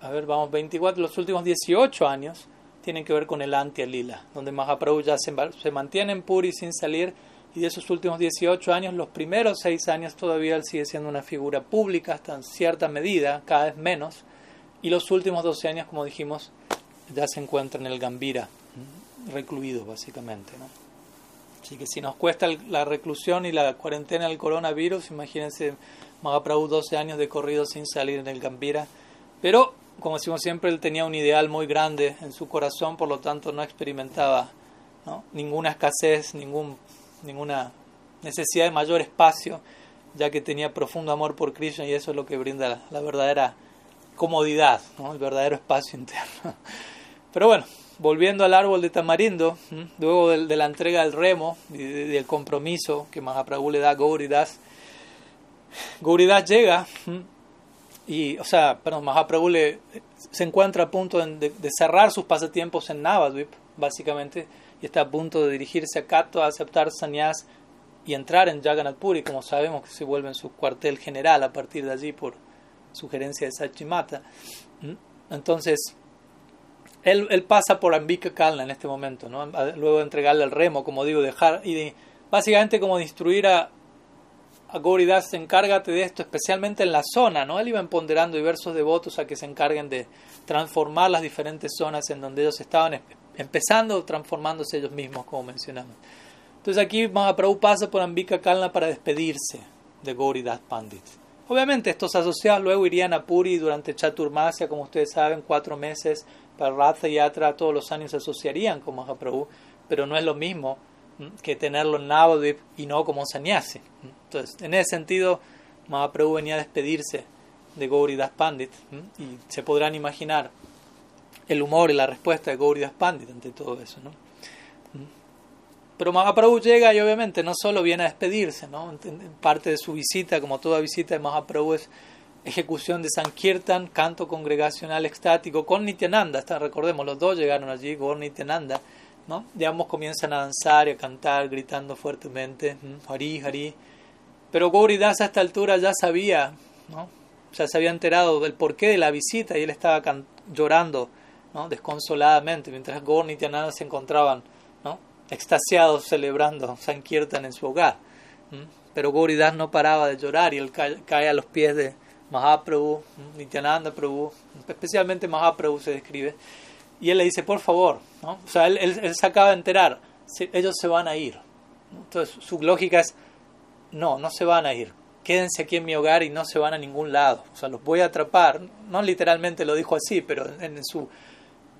a ver, vamos, 24, los últimos 18 años tienen que ver con el anti-lila, donde Mahaprabhu ya se, se mantiene en Puri sin salir y de esos últimos 18 años, los primeros 6 años todavía él sigue siendo una figura pública hasta cierta medida, cada vez menos, y los últimos 12 años, como dijimos, ya se encuentra en el Gambira, recluido básicamente. Así que si nos cuesta la reclusión y la cuarentena del coronavirus, imagínense Mahaprabhu 12 años de corrido sin salir en el Gambira. Pero, como decimos siempre, él tenía un ideal muy grande en su corazón, por lo tanto no experimentaba ninguna escasez, ningún ninguna necesidad de mayor espacio, ya que tenía profundo amor por Krishna y eso es lo que brinda la, verdadera comodidad, el verdadero espacio interno. Pero bueno, volviendo al árbol de tamarindo, luego de, la entrega del remo y del compromiso que Mahaprabhu le da a Gauridas, Gauridas llega y, o sea, perdón, Mahaprabhu le, se encuentra a punto de, cerrar sus pasatiempos en Navadvip, básicamente, y está a punto de dirigirse a Kato a aceptar sannyas y entrar en Jagannath Puri, como sabemos que se vuelve en su cuartel general a partir de allí por sugerencia de Sachimata. Entonces, él, pasa por Ambika Kalna en este momento, ¿no? luego de entregarle el remo, como digo, dejar y básicamente como de instruir a, a Goridas, encárgate de esto, especialmente en la zona, ¿no? Él iba empoderando diversos devotos a que se encarguen de transformar las diferentes zonas en donde ellos estaban empezando transformándose ellos mismos, como mencionamos. Entonces aquí Mahaprabhu pasa por Ambika Kalna para despedirse de Gauridas Pandit. Obviamente estos asociados luego irían a Puri durante Chaturmasya, como ustedes saben, cuatro meses para Ratha Yatra, todos los años se asociarían con Mahaprabhu, pero no es lo mismo que tenerlo en Navadvip y no como sannyasi. Entonces, en ese sentido, Mahaprabhu venía a despedirse de Gauridas Pandit y se podrán imaginar el humor y la respuesta de Gauridas Pandit ante todo eso. ¿no? Pero Mahaprabhu llega y obviamente no solo viene a despedirse, ¿no? parte de su visita, como toda visita de Mahaprabhu, es ejecución de Sankirtan, canto congregacional extático con Nityananda. Hasta, recordemos, los dos llegaron allí con Nityananda. ¿no? Ya ambos comienzan a danzar y a cantar, gritando fuertemente, Hari, Hari. Pero Gauridas a esta altura ya sabía, ¿no? ya se había enterado del porqué de la visita y él estaba llorando ¿no? desconsoladamente, mientras Gaur y Nityananda se encontraban ¿no? extasiados celebrando Sankirtan en su hogar. Pero Gauridas no paraba de llorar y él cae, a los pies de Mahaprabhu, Nityananda Prabhu, especialmente Mahaprabhu se describe, y él le dice, por favor, ¿no? o sea, él, él, se acaba de enterar, ellos se van a ir. Entonces su lógica es, no, no se van a ir, quédense aquí en mi hogar y no se van a ningún lado, o sea, los voy a atrapar, no literalmente lo dijo así, pero en, su,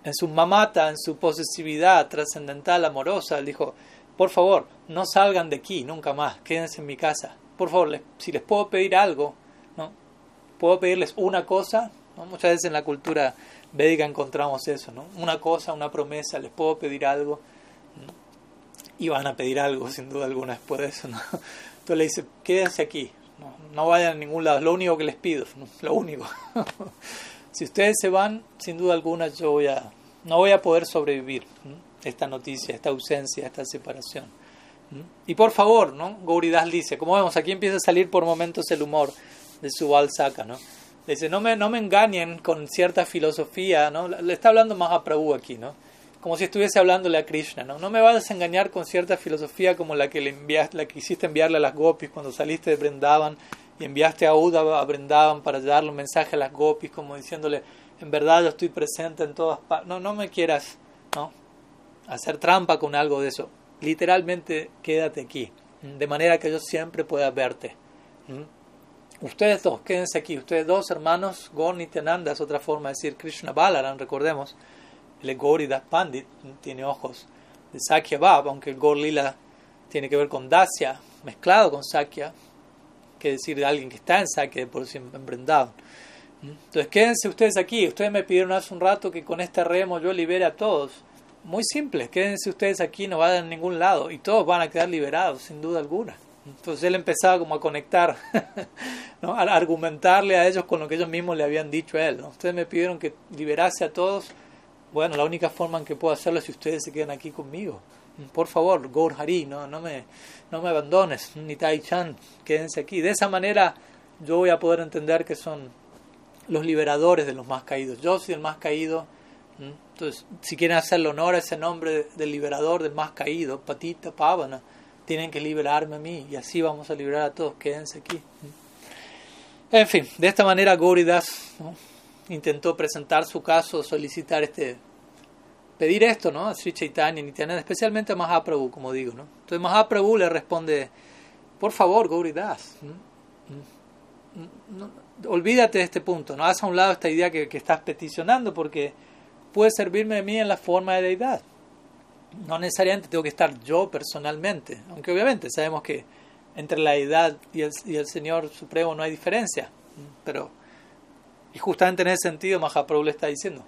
en su mamata, en su posesividad trascendental, amorosa, él dijo, por favor, no salgan de aquí nunca más, quédense en mi casa, por favor, si les puedo pedir algo. Puedo pedirles una cosa, muchas veces en la cultura védica encontramos eso, ¿no? Una cosa, una promesa, les puedo pedir algo. Y van a pedir algo, sin duda alguna, después de eso, ¿no? Entonces le dice, quédense aquí, no, vayan a ningún lado, es lo único que les pido, lo único. si ustedes se van, sin duda alguna, yo voy a, no voy a poder sobrevivir esta noticia, esta ausencia, esta separación. Y por favor, ¿no? Gauridas dice, como vemos, aquí empieza a salir por momentos el humor de su Balsaca, ¿no? Dice, no me, no me engañen con cierta filosofía, ¿no? Le está hablando más a Prabhu aquí, ¿no? Como si estuviese hablándole a Krishna, ¿no? No me vayas a engañar con cierta filosofía como la que le enviaste, la que hiciste enviarle a las gopis cuando saliste de Brindavan y enviaste a Uda a Brindavan para darle un mensaje a las gopis como diciéndole, en verdad yo estoy presente en todas partes. No, no me quieras, ¿no? Hacer trampa con algo de eso. Literalmente quédate aquí, de manera que yo siempre pueda verte. Ustedes dos, quédense aquí. Ustedes dos hermanos, Gaur Nityananda es otra forma de decir Krishna Balaran, recordemos. El Gauridas Pandit tiene ojos de Sakya Bab, aunque el Gaur Lila tiene que ver con Dasya, mezclado con Sakya, que decir de alguien que está en Sakya, por siempre emprendado. Entonces quédense ustedes aquí. Ustedes me pidieron hace un rato que con este remo yo libere a todos. Muy simple, quédense ustedes aquí, no vayan a ningún lado y todos van a quedar liberados, sin duda alguna. Entonces él empezaba como a conectar, a argumentarle a ellos con lo que ellos mismos le habían dicho a él. Ustedes me pidieron que liberase a todos. Bueno, la única forma en que puedo hacerlo es si ustedes se quedan aquí conmigo. Por favor, Gaur Hari, no, no, me, no me abandones, ni Tai Chan, quédense aquí. De esa manera yo voy a poder entender que son los liberadores de los más caídos. Yo soy el más caído. Entonces, si quieren hacerle honor a ese nombre del liberador, del más caído, Patita, Pavana, tienen que liberarme a mí y así vamos a liberar a todos. Quédense aquí. En fin, de esta manera Goridas intentó presentar su caso, solicitar este, pedir esto, ¿no? A Sri Chaitanya Nityananda, especialmente a Mahaprabhu, como digo, ¿no? Entonces Mahaprabhu le responde, por favor, Gauridas, olvídate de este punto, no haz a un lado esta idea que, que, estás peticionando porque puede servirme a mí en la forma de deidad. No necesariamente tengo que estar yo personalmente, aunque obviamente sabemos que entre la deidad y el, y el Señor Supremo no hay diferencia, pero y justamente en ese sentido Mahaprabhu le está diciendo,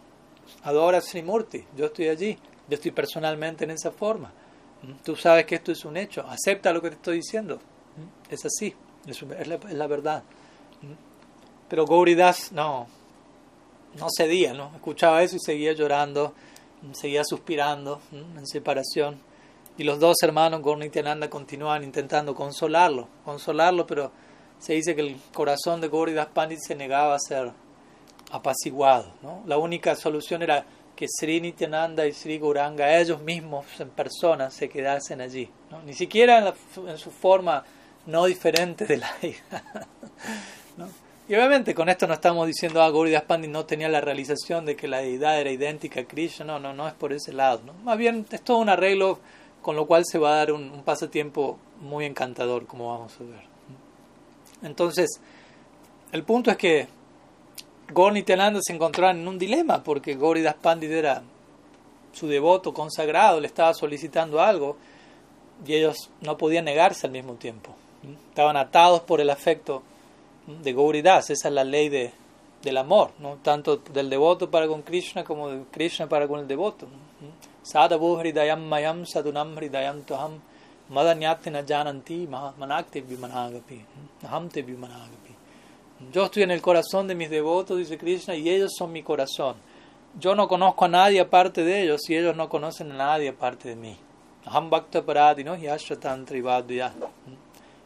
adora a Srimurti, yo estoy allí, yo estoy personalmente en esa forma. Tú sabes que esto es un hecho, acepta lo que te estoy diciendo. Es así, es, la, es la, verdad. Pero Gauridas no, no cedía, ¿no? Escuchaba eso y seguía llorando, seguía suspirando en separación. Y los dos hermanos, Gaur Nityananda, continuaban intentando consolarlo, consolarlo, pero se dice que el corazón de Gauridas Pandit se negaba a ser apaciguado. ¿no? La única solución era que Sri Nityananda y Sri Gauranga, ellos mismos en persona, se quedasen allí. ¿no? Ni siquiera en, en, su forma no diferente de la hija. ¿no? Y obviamente con esto no estamos diciendo ah, Gauridas Pandit no tenía la realización de que la deidad era idéntica a Krishna, no, no, no es por ese lado. ¿no? Más bien es todo un arreglo con lo cual se va a dar un, pasatiempo muy encantador, como vamos a ver. Entonces, el punto es que Gaur Nityananda se encontraban en un dilema porque Gauridas Pandit era su devoto consagrado, le estaba solicitando algo y ellos no podían negarse al mismo tiempo. Estaban atados por el afecto de Gauridas, esa es la ley de, del amor, ¿no? tanto del devoto para con Krishna como de Krishna para con el devoto. Sadhavu hridayam mayam sadunam hridayam tuham madanyatena jananti manakte vimanagapi aham te vimanagapi yo estoy en el corazón de mis devotos, dice Krishna, y ellos son mi corazón. Yo no conozco a nadie aparte de ellos y ellos no conocen a nadie aparte de mí. Aham Bhakta Paradi, ¿no?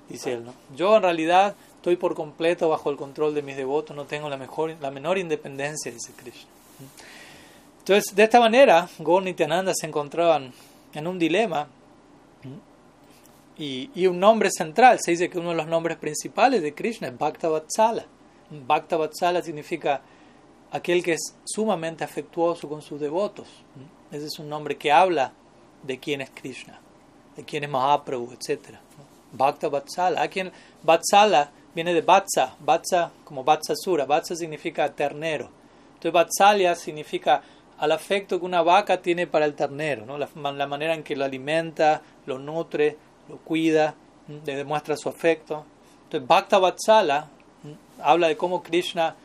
Dice él, ¿no? Yo en realidad estoy por completo bajo el control de mis devotos, no tengo la, mejor, la menor independencia, dice Krishna. Entonces, de esta manera, Gaur y Nityananda se encontraban en un dilema y, y, un nombre central, se dice que uno de los nombres principales de Krishna es Bhakta Vatsala. Bhakta Vatsala significa aquel que es sumamente afectuoso con sus devotos. Ese es un nombre que habla de quién es Krishna, de quién es Mahaprabhu, etc. Bhakta Vatsala. Aquí Vatsala viene de Vatsa, Vatsa como Vatsasura. Vatsa significa ternero. Entonces Vatsalya significa al afecto que una vaca tiene para el ternero, ¿no? la, manera en que lo alimenta, lo nutre, lo cuida, le demuestra su afecto. Entonces, Bhakta Vatsala habla de cómo Krishna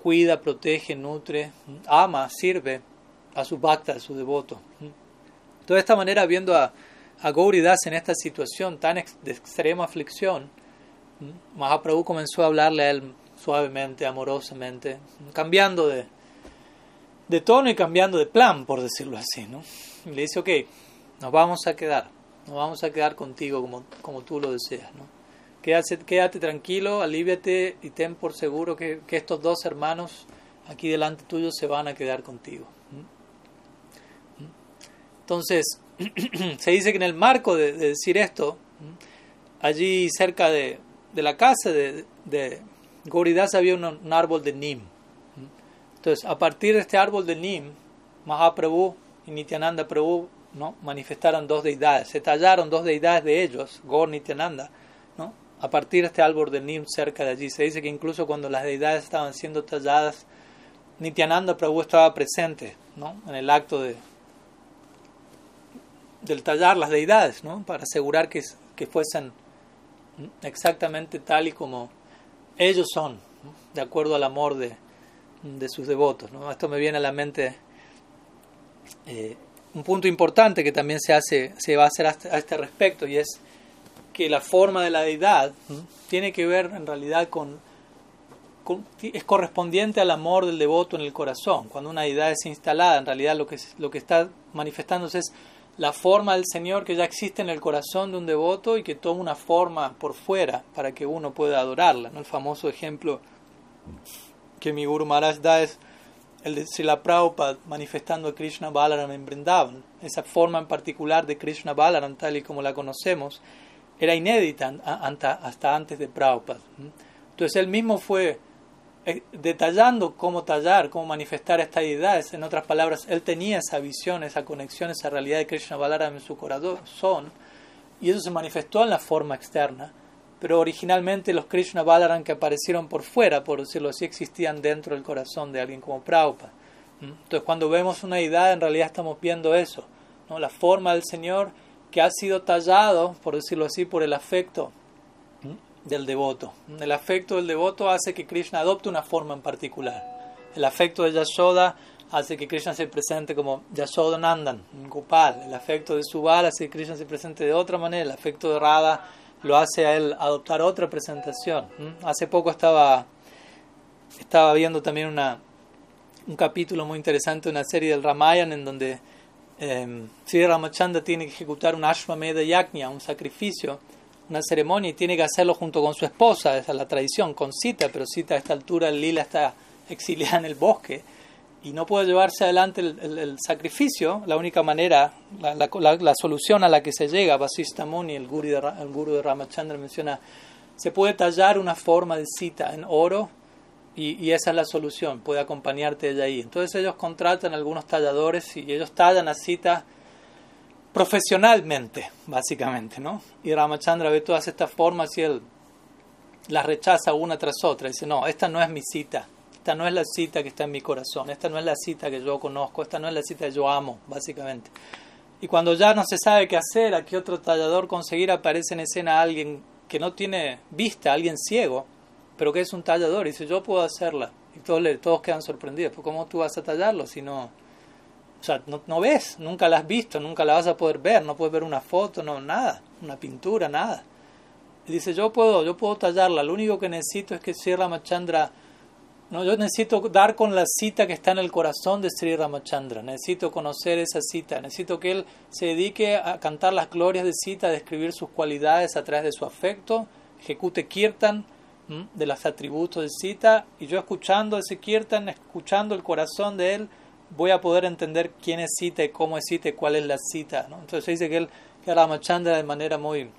cuida, protege, nutre, ama, sirve a su bhakta, a su devoto. De esta manera, viendo a, a Gauridas en esta situación tan de extrema aflicción, Mahaprabhu comenzó a hablarle a él suavemente, amorosamente, cambiando de, de tono y cambiando de plan, por decirlo así. ¿no? Le dice, ok, nos vamos a quedar. No vamos a quedar contigo como, como tú lo deseas. ¿no? Quédate, quédate tranquilo, alíviate y ten por seguro que, que, estos dos hermanos aquí delante tuyo se van a quedar contigo. Entonces, se dice que en el marco de decir esto, allí cerca de, de la casa de, de Goridas había un, árbol de Nim. Entonces, a partir de este árbol de Nim, Mahaprabhu y Nityananda Prabhu ¿no? manifestaron dos deidades, se tallaron dos deidades de ellos, Gaur Nityananda, ¿no? a partir de este árbol de Nim cerca de allí. Se dice que incluso cuando las deidades estaban siendo talladas, Nityananda Prabhu estaba presente ¿no? en el acto de del tallar las deidades, ¿no? para asegurar que, que fuesen exactamente tal y como ellos son, de acuerdo al amor de, de sus devotos. ¿no? Esto me viene a la mente eh, un punto importante que también se, hace, se va a hacer a este respecto y es que la forma de la deidad tiene que ver en realidad con, con, es correspondiente al amor del devoto en el corazón. Cuando una deidad es instalada, en realidad lo que, lo que está manifestándose es la forma del Señor que ya existe en el corazón de un devoto y que toma una forma por fuera para que uno pueda adorarla. ¿no? El famoso ejemplo que mi Guru Maharaj da es el de Srila Prabhupada manifestando a Krishna Balaram en Vrindavan. Esa forma en particular de Krishna Balaram, tal y como la conocemos, era inédita hasta antes de Prabhupada. Entonces él mismo fue detallando cómo tallar, cómo manifestar estas ideas. En otras palabras, él tenía esa visión, esa conexión, esa realidad de Krishna Balaram en su corazón, y eso se manifestó en la forma externa. Pero originalmente los Krishna Balaram que aparecieron por fuera, por decirlo así, existían dentro del corazón de alguien como Prabhupada. Entonces, cuando vemos una idea, en realidad estamos viendo eso, ¿no? la forma del Señor que ha sido tallado, por decirlo así, por el afecto del devoto. El afecto del devoto hace que Krishna adopte una forma en particular. El afecto de Yashoda hace que Krishna se presente como Yashoda Nandan, Gopal. El afecto de Subal hace que Krishna se presente de otra manera. El afecto de Radha lo hace a él adoptar otra presentación. Hace poco estaba, estaba viendo también una, un capítulo muy interesante de una serie del Ramayana en donde eh, Sri Ramachandra tiene que ejecutar un Ashwamedha Yajna, un sacrificio una ceremonia y tiene que hacerlo junto con su esposa, esa es la tradición, con Sita, pero Sita a esta altura, Lila está exiliada en el bosque y no puede llevarse adelante el, sacrificio, la única manera, la, la, solución a la que se llega, Vasista Muni, el guru, de, el guru de Ramachandra menciona, se puede tallar una forma de Sita en oro y, y, esa es la solución, puede acompañarte de ahí. Entonces ellos contratan algunos talladores y ellos tallan a Sita profesionalmente, básicamente, ¿no? Y Ramachandra ve todas estas formas y él las rechaza una tras otra. Dice, no, esta no es mi cita, esta no es la cita que está en mi corazón, esta no es la cita que yo conozco, esta no es la cita que yo amo, básicamente. Y cuando ya no se sabe qué hacer, a qué otro tallador conseguir, aparece en escena alguien que no tiene vista, alguien ciego, pero que es un tallador, y dice, yo puedo hacerla. Y todos, todos quedan sorprendidos, pues ¿cómo tú vas a tallarlo si no o sea, no, ves, nunca la has visto, nunca la vas a poder ver, no puedes ver una foto, no, nada, una pintura, nada. Y dice, yo puedo, yo puedo tallarla, lo único que necesito es que Sri Ramachandra, no, yo necesito dar con la cita que está en el corazón de Sri Ramachandra, necesito conocer esa cita, necesito que él se dedique a cantar las glorias de cita, a describir sus cualidades a través de su afecto, ejecute kirtan de los atributos de cita, y yo escuchando ese kirtan, escuchando el corazón de él, voy a poder entender quién es cita y cómo es cita y cuál es la cita. ¿no? Entonces dice que él, que Ramachandra de manera muy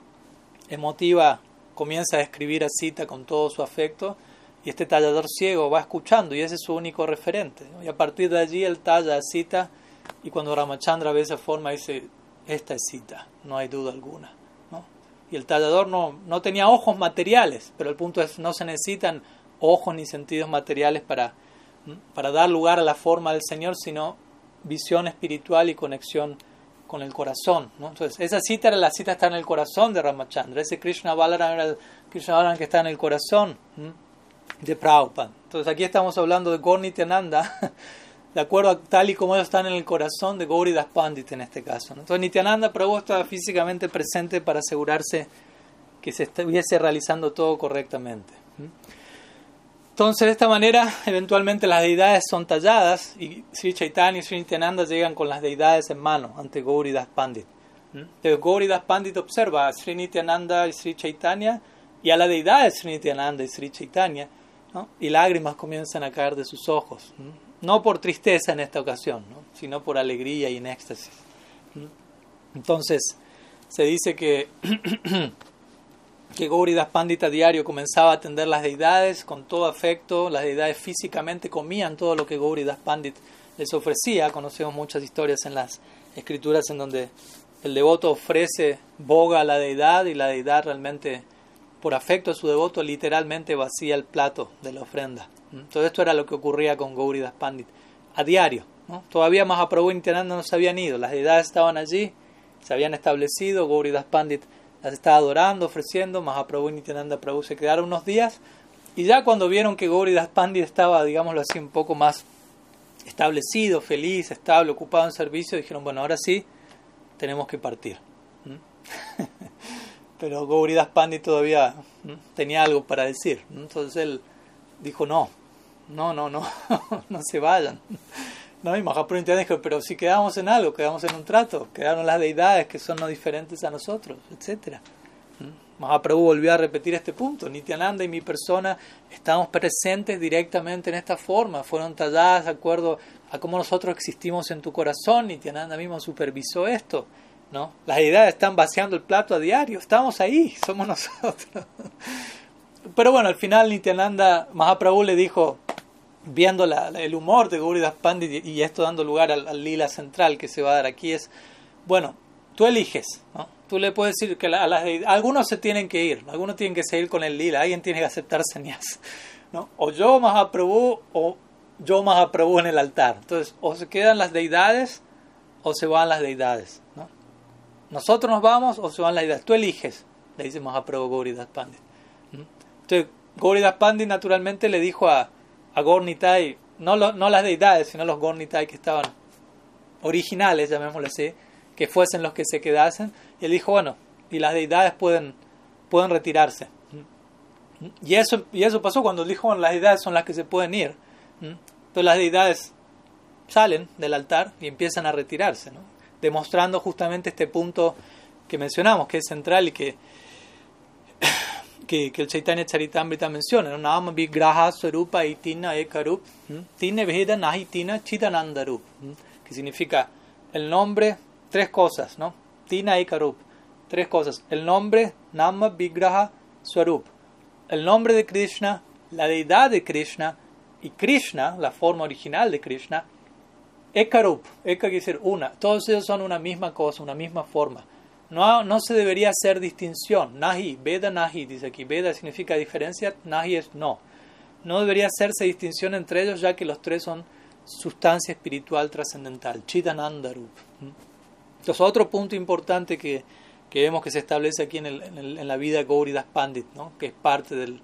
emotiva comienza a escribir a cita con todo su afecto y este tallador ciego va escuchando y ese es su único referente. Y a partir de allí él talla a cita y cuando Ramachandra ve esa forma dice, esta es cita, no hay duda alguna. Y el tallador no, no tenía ojos materiales, pero el punto es no se necesitan ojos ni sentidos materiales para para dar lugar a la forma del Señor, sino visión espiritual y conexión con el corazón. ¿no? Entonces, esa cita era la cita está en el corazón de Ramachandra. Ese Krishna Balaram era el Krishna Balaram que está en el corazón de Prabhupada. Entonces, aquí estamos hablando de Gaur Nityananda, de acuerdo a tal y como ellos están en el corazón de Gauridas Pandit en este caso. Entonces, Nityananda Prabhu estaba físicamente presente para asegurarse que se estuviese realizando todo correctamente. Entonces, de esta manera, eventualmente las deidades son talladas y Sri Chaitanya y Sri Nityananda llegan con las deidades en mano ante Gauridas Pandit. ¿Mm? Entonces, Gauridas Pandit observa a Sri Nityananda y Sri Chaitanya y a la deidad de Sri Nityananda y Sri Chaitanya y lágrimas comienzan a caer de sus ojos. No por tristeza en esta ocasión, sino por alegría y éxtasis. Entonces, se dice que que Gauridas Pandita diario comenzaba a atender las deidades con todo afecto, las deidades físicamente comían todo lo que Gauridas Pandit les ofrecía, conocemos muchas historias en las escrituras en donde el devoto ofrece boga a la deidad y la deidad realmente por afecto a su devoto literalmente vacía el plato de la ofrenda. Todo esto era lo que ocurría con Gauridas Pandit a diario. Todavía más a y Nityananda no se habían ido, las deidades estaban allí, se habían establecido, Gauridas Pandit estaba adorando, ofreciendo, Mahaprabhu y Nityananda Prabhu se quedaron unos días y ya cuando vieron que Gauridas Pandit estaba, digámoslo así, un poco más establecido, feliz, estable, ocupado en servicio, dijeron, bueno, ahora sí, tenemos que partir. Pero Gauridas Pandit todavía tenía algo para decir. Entonces él dijo, no, no, no, no, no se vayan. No, y Mahaprabhu dijo, pero si quedamos en algo, quedamos en un trato, quedaron las deidades que son no diferentes a nosotros, etc. Mahaprabhu volvió a repetir este punto. Nityananda y mi persona estamos presentes directamente en esta forma. Fueron talladas de acuerdo a cómo nosotros existimos en tu corazón. Nityananda mismo supervisó esto. ¿no? Las ideas están vaciando el plato a diario. Estamos ahí, somos nosotros. Pero bueno, al final Nityananda, Mahaprabhu le dijo, viendo el humor de Gauridas Pandit y esto dando lugar al, lila central que se va a dar aquí, es, bueno, tú eliges. Tú le puedes decir que a las algunos se tienen que ir, algunos tienen que seguir con el lila, alguien tiene que aceptar señas, ¿no? O yo más aprobó o yo más aprobó en el altar. Entonces, o se quedan las deidades o se van las deidades, ¿no? Nosotros nos vamos o se van las deidades. Tú eliges, le dice Mahaprabhu Gauridas Pandit. Entonces, Gauridas Pandit naturalmente le dijo a, a Gornitai, no, no las deidades, sino los Gornitai que estaban originales, llamémoslo así, que fuesen los que se quedasen. Y él dijo, bueno, y las deidades pueden, pueden retirarse. Y eso, y eso pasó cuando dijo, bueno, las deidades son las que se pueden ir. Entonces las deidades salen del altar y empiezan a retirarse, ¿no? demostrando justamente este punto que mencionamos, que es central y que, que, que el Chaitanya Charitamrita menciona, Nama Vigraha Sarupa Itina Ekarup, Tine Veda Nahitina Chitanandarup, que significa el nombre, tres cosas, ¿no? Tina Ekarup, tres cosas. El nombre, Nama Vigraha Swarup. El nombre de Krishna, la deidad de Krishna y Krishna, la forma original de Krishna. Ekarup, Eka quiere decir una. Todos ellos son una misma cosa, una misma forma. No, no se debería hacer distinción. Nahi, Veda Nahi, dice aquí. Veda significa diferencia, Nahi es no. No debería hacerse distinción entre ellos ya que los tres son sustancia espiritual trascendental. Chidanandarup. Entonces, otro punto importante que, que vemos que se establece aquí en, el, en, la vida Gauridas Pandit, ¿no? que es parte del,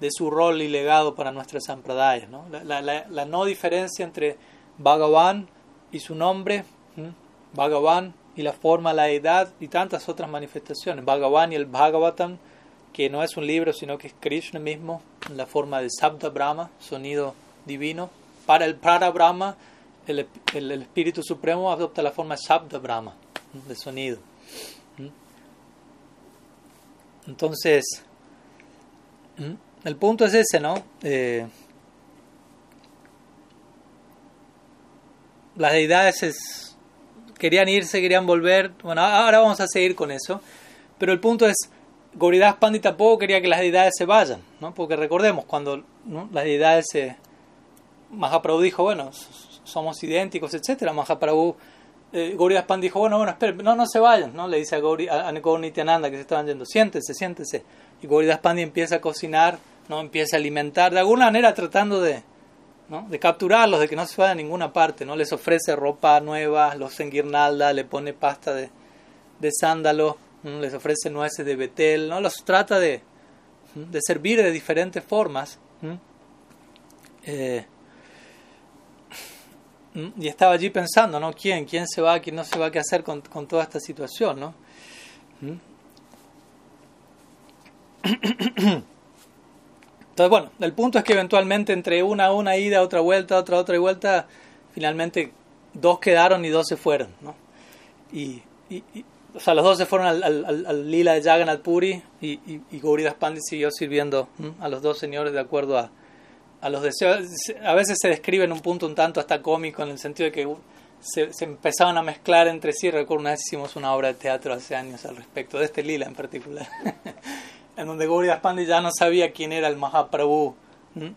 de su rol y legado para nuestras sampradayas. ¿no? La, la, no diferencia entre Bhagavan y su nombre. Bhagavan y la forma, la edad y tantas otras manifestaciones. Bhagavan y el Bhagavatam, que no es un libro, sino que es Krishna mismo, en la forma de Sabda Brahma, sonido divino. Para el Prara Brahma, el, el, el, Espíritu Supremo adopta la forma Shabda Brahma, de sonido. Entonces, el punto es ese, ¿no? Eh, las deidades es, querían irse, querían volver. Bueno, ahora vamos a seguir con eso. Pero el punto es, Goridas Pandi tampoco quería que las deidades se vayan, ¿no? Porque recordemos, cuando las deidades se... Mahaprabhu dijo, bueno, somos idénticos, etcétera. Mahaprabhu, eh, Gauridas Pan dijo, bueno, bueno, esperen, no, no se vayan, ¿no? Le dice a, Gauri, a, a Nityananda que se estaban yendo, siéntese, siéntese. Y Gauridas Pandi empieza a cocinar, ¿no? Empieza a alimentar, de alguna manera tratando de, de capturarlos, de que no se vayan a ninguna parte, ¿no? Les ofrece ropa nueva, los enguirnalda, le pone pasta de, de sándalo, les ofrece nueces de betel, ¿no? Los trata de, de servir de diferentes formas. Eh, y estaba allí pensando, ¿no? ¿Quién? ¿Quién se va? ¿Quién no se va? ¿Qué hacer con, con toda esta situación, ¿no? Entonces, bueno, el punto es que eventualmente entre una, una ida, otra vuelta, otra, otra vuelta, finalmente dos quedaron y dos se fueron, ¿no? Y, y, y o sea, los dos se fueron al, al, al lila de Jagannath Puri y, y, y Gauridas Pandit siguió sirviendo a los dos señores de acuerdo a, a los deseos. A veces se describe en un punto un tanto hasta cómico en el sentido de que se, se, empezaban a mezclar entre sí. Recuerdo una vez hicimos una obra de teatro hace años al respecto de este lila en particular, en donde Gauridas Pandit ya no sabía quién era el Mahaprabhu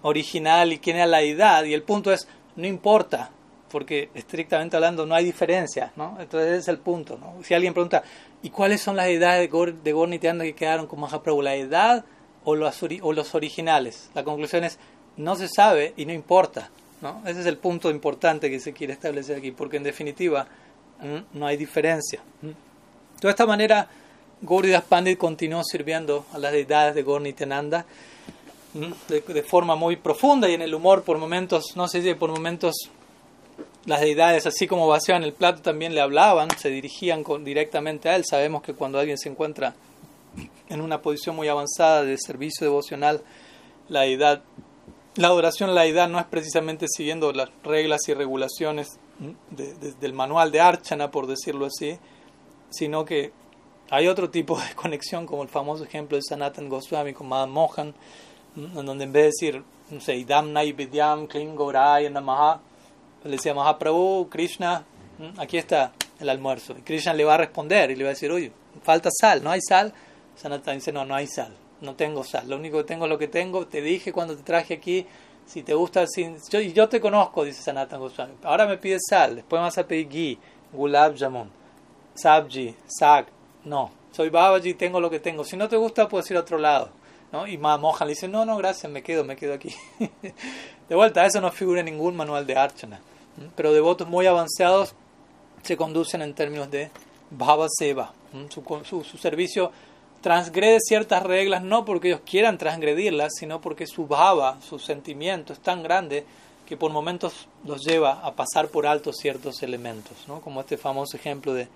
original y quién era la deidad. Y el punto es, no importa, porque estrictamente hablando no hay diferencia, ¿no? Entonces ese es el punto, ¿no? Si alguien pregunta, ¿y cuáles son las deidades de, Gaur, de que quedaron con Mahaprabhu? ¿La edad o los, o los originales? La conclusión es, no se sabe y no importa. ¿no? Ese es el punto importante que se quiere establecer aquí, porque en definitiva no hay diferencia. De esta manera, Gauridas Pandit continuó sirviendo a las deidades de Gornitenanda de, de forma muy profunda y en el humor por momentos, no sé si por momentos las deidades, así como vaciaban el plato, también le hablaban, se dirigían directamente a él. Sabemos que cuando alguien se encuentra en una posición muy avanzada de servicio devocional, la deidad la adoración a la deidad no es precisamente siguiendo las reglas y regulaciones de, del manual de Archana, por decirlo así, sino que Hay otro tipo de conexión, como el famoso ejemplo de Sanatan Goswami con Madame Mohan, en donde en vez de decir, no sé, Idam Naividyam Klingorai Namaha, le decía Mahaprabhu, Krishna, aquí está el almuerzo. Y Krishna le va a responder y le va a decir, oye, falta sal, ¿no hay sal? Sanatan dice, no, no hay sal, no tengo sal, lo único que tengo es lo que tengo, te dije cuando te traje aquí, si te gusta, si, yo, yo te conozco, dice Sanatan Goswami, ahora me pides sal, después me vas a pedir ghee, gulab jamun, sabji, sak, no, soy Babaji, tengo lo que tengo, si no te gusta puedes ir a otro lado. ¿no? Y Mohan le dice, no, no, gracias, me quedo, me quedo aquí. de vuelta, eso no figura en ningún manual de Archana. Pero devotos muy avanzados se conducen en términos de Bhava Seva. Su, su, servicio transgrede ciertas reglas no porque ellos quieran transgredirlas, sino porque su Bhava, su sentimiento es tan grande que por momentos los lleva a pasar por alto ciertos elementos, ¿no? como este famoso ejemplo de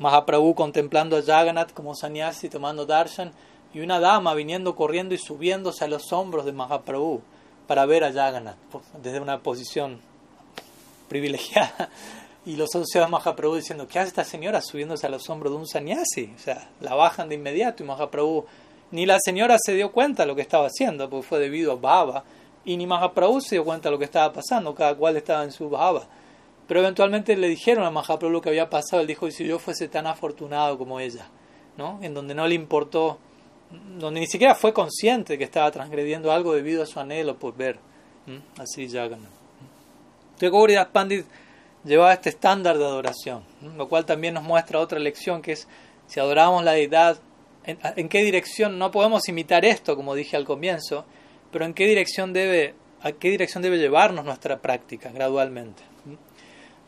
Mahaprabhu contemplando a Jagannath como sannyasi tomando darshan y una dama viniendo corriendo y subiéndose a los hombros de Mahaprabhu para ver a Jagannath desde una posición privilegiada. Y los asociados de Mahaprabhu diciendo, ¿qué hace esta señora subiéndose a los hombros de un sannyasi? O sea, la bajan de inmediato y Mahaprabhu, ni la señora se dio cuenta de lo que estaba haciendo, porque fue debido a Baba, y ni Mahaprabhu se dio cuenta de lo que estaba pasando, cada cual estaba en su Baba. Pero eventualmente le dijeron a Mahaprabhu lo que había pasado, él dijo, si yo fuese tan afortunado como ella, ¿no? En donde no le importó donde ni siquiera fue consciente que estaba transgrediendo algo debido a su anhelo por ver. Así Jagannath. Entonces Gauridas Pandit llevaba este estándar de adoración, lo cual también nos muestra otra lección que es si adoramos la deidad, en, qué dirección, no podemos imitar esto como dije al comienzo, pero en qué dirección debe, a qué dirección debe llevarnos nuestra práctica gradualmente.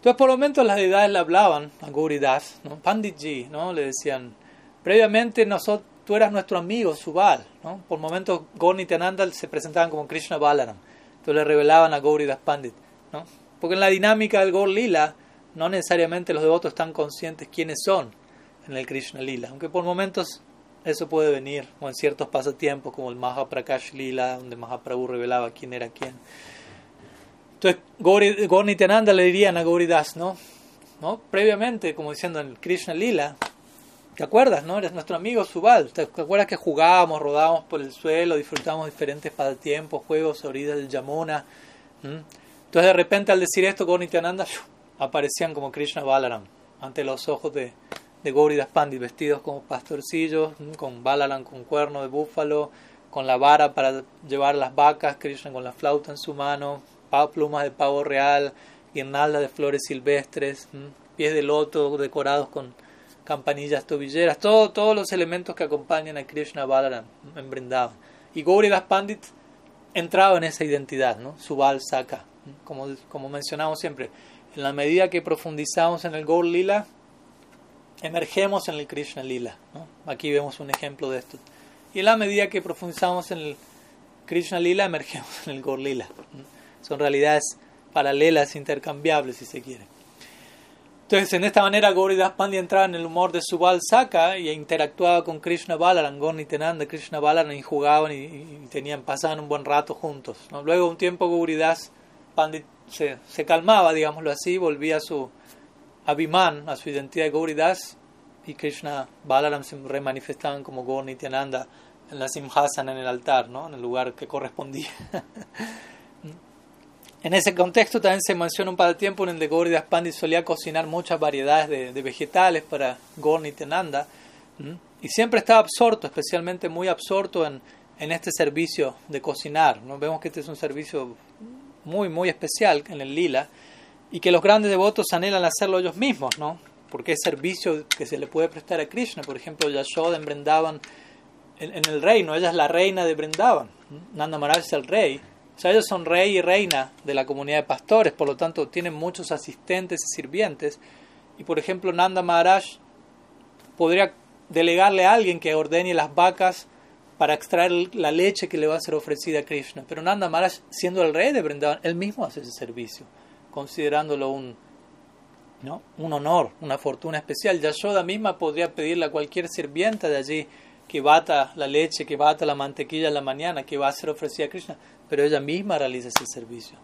Entonces por momentos las deidades le hablaban a Gauridas, ¿no? Panditji, ¿no? le decían, previamente nosotros tú eras nuestro amigo, Subal. ¿no? Por momentos, Gauri y Nityananda se presentaban como Krishna Balaram. Entonces le revelaban a Gauri Das Pandit. ¿no? Porque en la dinámica del Gaur Lila, no necesariamente los devotos están conscientes quiénes son en el Krishna Lila. Aunque por momentos eso puede venir, o en ciertos pasatiempos como el Mahaprakash Lila, donde Mahaprabhu revelaba quién era quién. Entonces, Gaur Nityananda le dirían a Gauri Das, ¿no? ¿no? Previamente, como diciendo en Krishna Lila, ¿Te acuerdas, no? Eres nuestro amigo Subal. ¿Te acuerdas que jugábamos, rodábamos por el suelo, disfrutábamos diferentes pasatiempos, juegos, orillas del Yamuna? ¿Mm? Entonces, de repente, al decir esto, Gauri Nityananda aparecían como Krishna Balaram ante los ojos de, de Gauri Pandit, vestidos como pastorcillos, con Balaram con cuerno de búfalo, con la vara para llevar las vacas, Krishna con la flauta en su mano, plumas de pavo real, guirnaldas de flores silvestres, pies de loto decorados con campanillas tobilleras, todo, todos los elementos que acompañan a Krishna Balaram en Brindavan. Y Gauri Das Pandit entraba en esa identidad, ¿no? Subal Saka, como, como mencionamos siempre. En la medida que profundizamos en el Gaur Lila, emergemos en el Krishna Lila. ¿no? Aquí vemos un ejemplo de esto. Y en la medida que profundizamos en el Krishna Lila, emergemos en el Gaur Lila. Son realidades paralelas, intercambiables, si se quiere. Entonces, en esta manera, Gauri Das Pandya entraba en el humor de Subal Saka y interactuaba con Krishna Balaram, Gauri Tenanda, Krishna Balaram y jugaban y, tenían, pasaban un buen rato juntos. Luego, un tiempo, Gauri Das Pandit se, se, calmaba, digámoslo así, volvía a su Abhiman, a su identidad de Gauri Das y Krishna Balaram se remanifestaban como Gauri Nityananda en la Simhasana en el altar, ¿no? en el lugar que correspondía. En ese contexto también se menciona un par de tiempo en el de Gauri Pandit solía cocinar muchas variedades de, vegetales para Gorni Tenanda y siempre estaba absorto, especialmente muy absorto en, en este servicio de cocinar. ¿no? Vemos que este es un servicio muy, muy especial en el lila y que los grandes devotos anhelan hacerlo ellos mismos, ¿no? porque es servicio que se le puede prestar a Krishna. Por ejemplo, Yashoda en Brindavan, en, el reino, ella es la reina de Brindavan, Nanda Maharaj es el rey sea, ellos son rey y reina de la comunidad de pastores, por lo tanto tienen muchos asistentes y sirvientes. Y por ejemplo, Nanda Maharaj podría delegarle a alguien que ordene las vacas para extraer la leche que le va a ser ofrecida a Krishna. Pero Nanda Maharaj, siendo el rey de Vrindavan, él mismo hace ese servicio, considerándolo un, ¿no? un honor, una fortuna especial. Yashoda misma podría pedirle a cualquier sirvienta de allí que bata la leche, que bata la mantequilla en la mañana, que va a ser ofrecida a Krishna pero ella misma realiza ese servicio.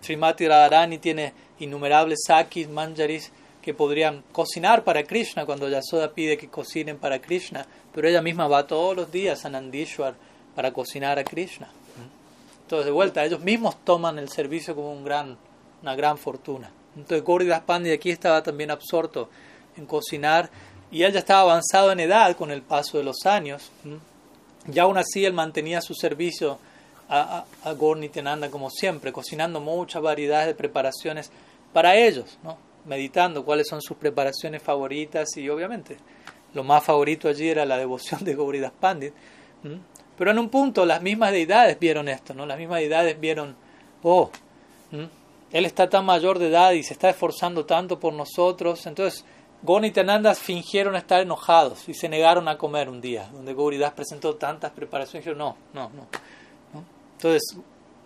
Srimati Radharani tiene innumerables sakis, manjaris, que podrían cocinar para Krishna cuando Yasoda pide que cocinen para Krishna, pero ella misma va todos los días a Nandishwar para cocinar a Krishna. Entonces, de vuelta, ellos mismos toman el servicio como un gran, una gran fortuna. Entonces, Gauridas Pandit aquí estaba también absorto en cocinar y él ya estaba avanzado en edad con el paso de los años. Y aún así, él mantenía su servicio a, a, a como siempre, cocinando muchas variedades de preparaciones para ellos, ¿no? meditando cuáles son sus preparaciones favoritas y obviamente lo más favorito allí era la devoción de Gauridas Pandit. Pero en un punto las mismas deidades vieron esto, ¿no? Las mismas deidades vieron, oh, él está tan mayor de edad y se está esforzando tanto por nosotros. Entonces, Goni y Tenandas fingieron estar enojados y se negaron a comer un día, donde Gauridas presentó tantas preparaciones. Dijeron, no, no, no. Entonces,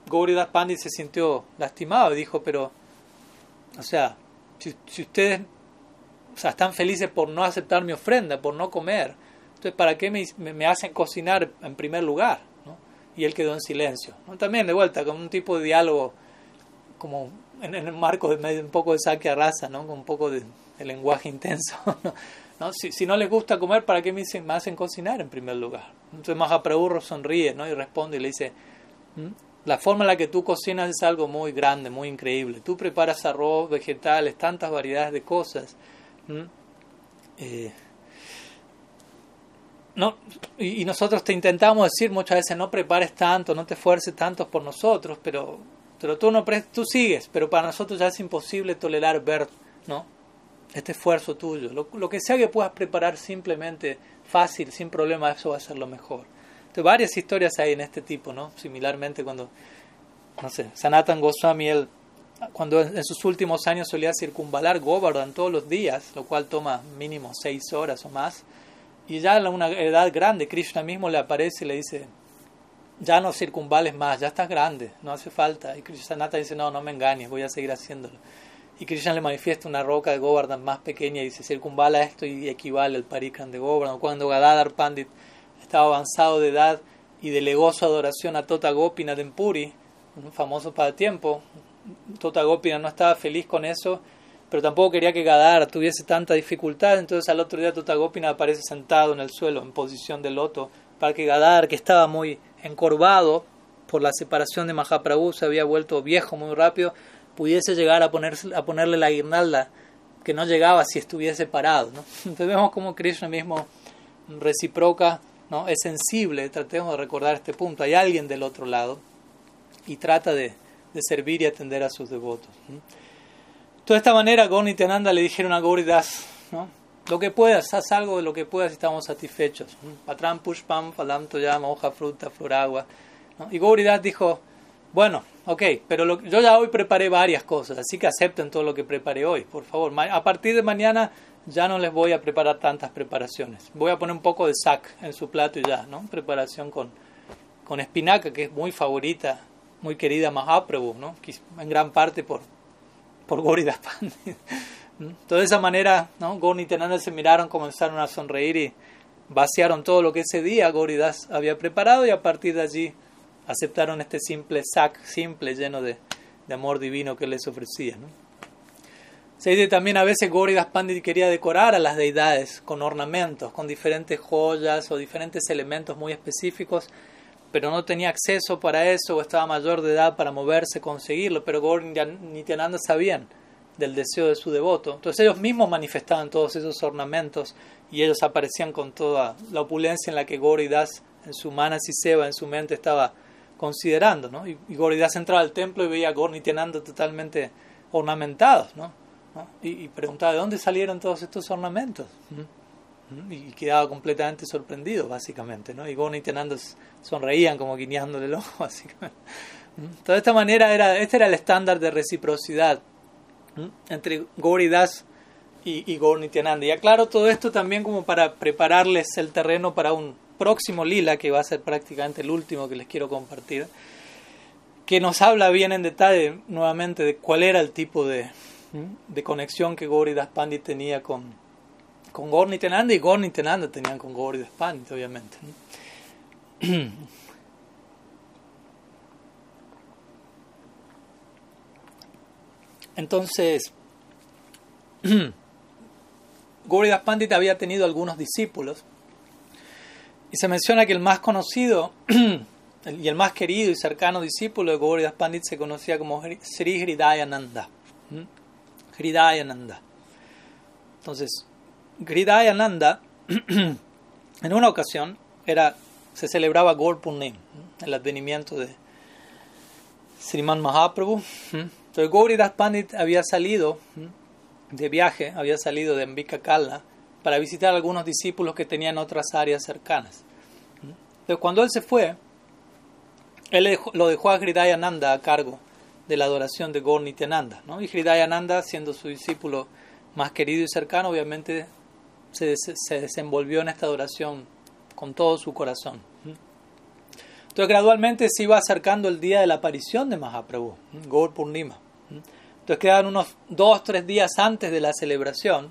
Gauridas Pandit se sintió lastimado y dijo, pero, o sea, si, ustedes o sea, están felices por no aceptar mi ofrenda, por no comer, entonces ¿para qué me, me, hacen cocinar en primer lugar? ¿no? Y él quedó en silencio. ¿no? También de vuelta, con un tipo de diálogo como en, el marco de un poco de saque a raza, ¿no? con un poco de, lenguaje intenso. ¿no? Si, si, no les gusta comer, ¿para qué me, me hacen cocinar en primer lugar? Entonces Mahaprabhu sonríe ¿no? y responde y le dice, la forma en la que tú cocinas es algo muy grande, muy increíble. Tú preparas arroz, vegetales, tantas variedades de cosas. Eh, no, y, nosotros te intentamos decir muchas veces no prepares tanto, no te esfuerces tanto por nosotros, pero, pero tú no tú sigues, pero para nosotros ya es imposible tolerar ver ¿no? Este esfuerzo tuyo. Lo, que sea que puedas preparar simplemente fácil, sin problema, eso va a ser lo mejor varias historias hay en este tipo, ¿no? Similarmente cuando, no sé, Sanatan Goswami, él, cuando en sus últimos años solía circunvalar Govardhan todos los días, lo cual toma mínimo seis horas o más, y ya a una edad grande, Krishna mismo le aparece y le dice, ya no circunvales más, ya estás grande, no hace falta. Y Krishna dice, no, no me engañes, voy a seguir haciéndolo. Y Krishna le manifiesta una roca de Govardhan más pequeña y dice, circunvala esto y equivale al Parikran de Govardhan. Cuando Gadadhar Pandit estaba avanzado de edad y delegó su adoración a Tota Gopinath en Puri, famoso para el tiempo. Tota Gopinath no estaba feliz con eso, pero tampoco quería que Gadar tuviese tanta dificultad, entonces al otro día Tota Gopinath aparece sentado en el suelo en posición de loto, para que Gadar, que estaba muy encorvado por la separación de Mahaprabhu, se había vuelto viejo muy rápido, pudiese llegar a, ponerse, a ponerle la guirnalda que no llegaba si estuviese parado. ¿no? Entonces vemos como Krishna mismo reciproca ¿no? es sensible, tratemos de recordar este punto, hay alguien del otro lado y trata de, de servir y atender a sus devotos. De esta manera, Gauri y Tenanda le dijeron a Gauri Das, ¿no? lo que puedas, haz algo de lo que puedas y estamos satisfechos. Patram pushpam, falam toyama, hoja, fruta, flor, agua. Y Gauri Das dijo, bueno, ok, pero yo ya hoy preparé varias cosas, así que acepten todo lo que preparé hoy, por favor. A partir de mañana ya no les voy a preparar tantas preparaciones. Voy a poner un poco de sac en su plato y ya, ¿no? Preparación con, con espinaca, que es muy favorita, muy querida Mahaprabhu, ¿no? En gran parte por, por Goridas Pandit. de esa manera, ¿no? Gauri y Tenanda se miraron, comenzaron a sonreír y vaciaron todo lo que ese día Goridas había preparado y a partir de allí aceptaron este simple sac, simple, lleno de, de amor divino que les ofrecía, ¿no? Se dice también a veces Goridas Pandit quería decorar a las deidades con ornamentos, con diferentes joyas o diferentes elementos muy específicos, pero no tenía acceso para eso o estaba mayor de edad para moverse, conseguirlo, pero y Nityananda sabían del deseo de su devoto. Entonces ellos mismos manifestaban todos esos ornamentos y ellos aparecían con toda la opulencia en la que Goridas en su manas y Seba en su mente estaba considerando, ¿no? Y, Goridas entraba al templo y veía a Gauri Nityananda totalmente ornamentados, ¿no? Y, preguntaba de dónde salieron todos estos ornamentos. Y quedaba completamente sorprendido, básicamente. ¿no? Y Goni y Tenando sonreían como guiñándole el ojo, básicamente. De esta manera, era, este era el estándar de reciprocidad entre Goridas y, y Gaur Y aclaro todo esto también como para prepararles el terreno para un próximo lila, que va a ser prácticamente el último que les quiero compartir, que nos habla bien en detalle nuevamente de cuál era el tipo de, de conexión que Gauri Das Pandit tenía con, con Gorni Tenanda y Gorni Tenanda tenían con Gauri Das Pandit, obviamente. Entonces, Gauridas Pandit había tenido algunos discípulos y se menciona que el más conocido y el más querido y cercano discípulo de Gauridas Pandit se conocía como Sri Hridayananda. Hridayananda. Entonces, Hridayananda, en una ocasión, era, se celebraba Gaur el advenimiento de Sriman Mahaprabhu. Entonces, Gauridas Pandit había salido de viaje, había salido de Ambika Kala para visitar a algunos discípulos que tenían otras áreas cercanas. Entonces, cuando él se fue, él lo dejó a Hridayananda a cargo de la adoración de Gaur Nityananda. ¿no? Y Hridayananda, siendo su discípulo más querido y cercano, obviamente se, se desenvolvió en esta adoración con todo su corazón. Entonces gradualmente se iba acercando el día de la aparición de Mahaprabhu, Gaur Purnima. Entonces quedaban unos dos, tres días antes de la celebración.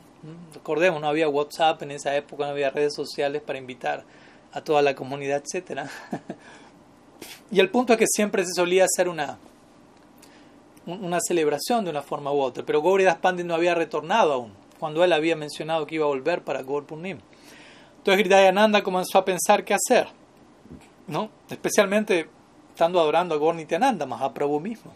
Recordemos, no había WhatsApp en esa época, no había redes sociales para invitar a toda la comunidad, etc. y el punto es que siempre se solía hacer una, una celebración de una forma u otra, pero Gauridas Pandit no había retornado aún, cuando él había mencionado que iba a volver para Gaur Purnim. Entonces Hridayananda comenzó a pensar qué hacer, ¿no? especialmente estando adorando a Gaur Nityananda, más a Prabhu mismo.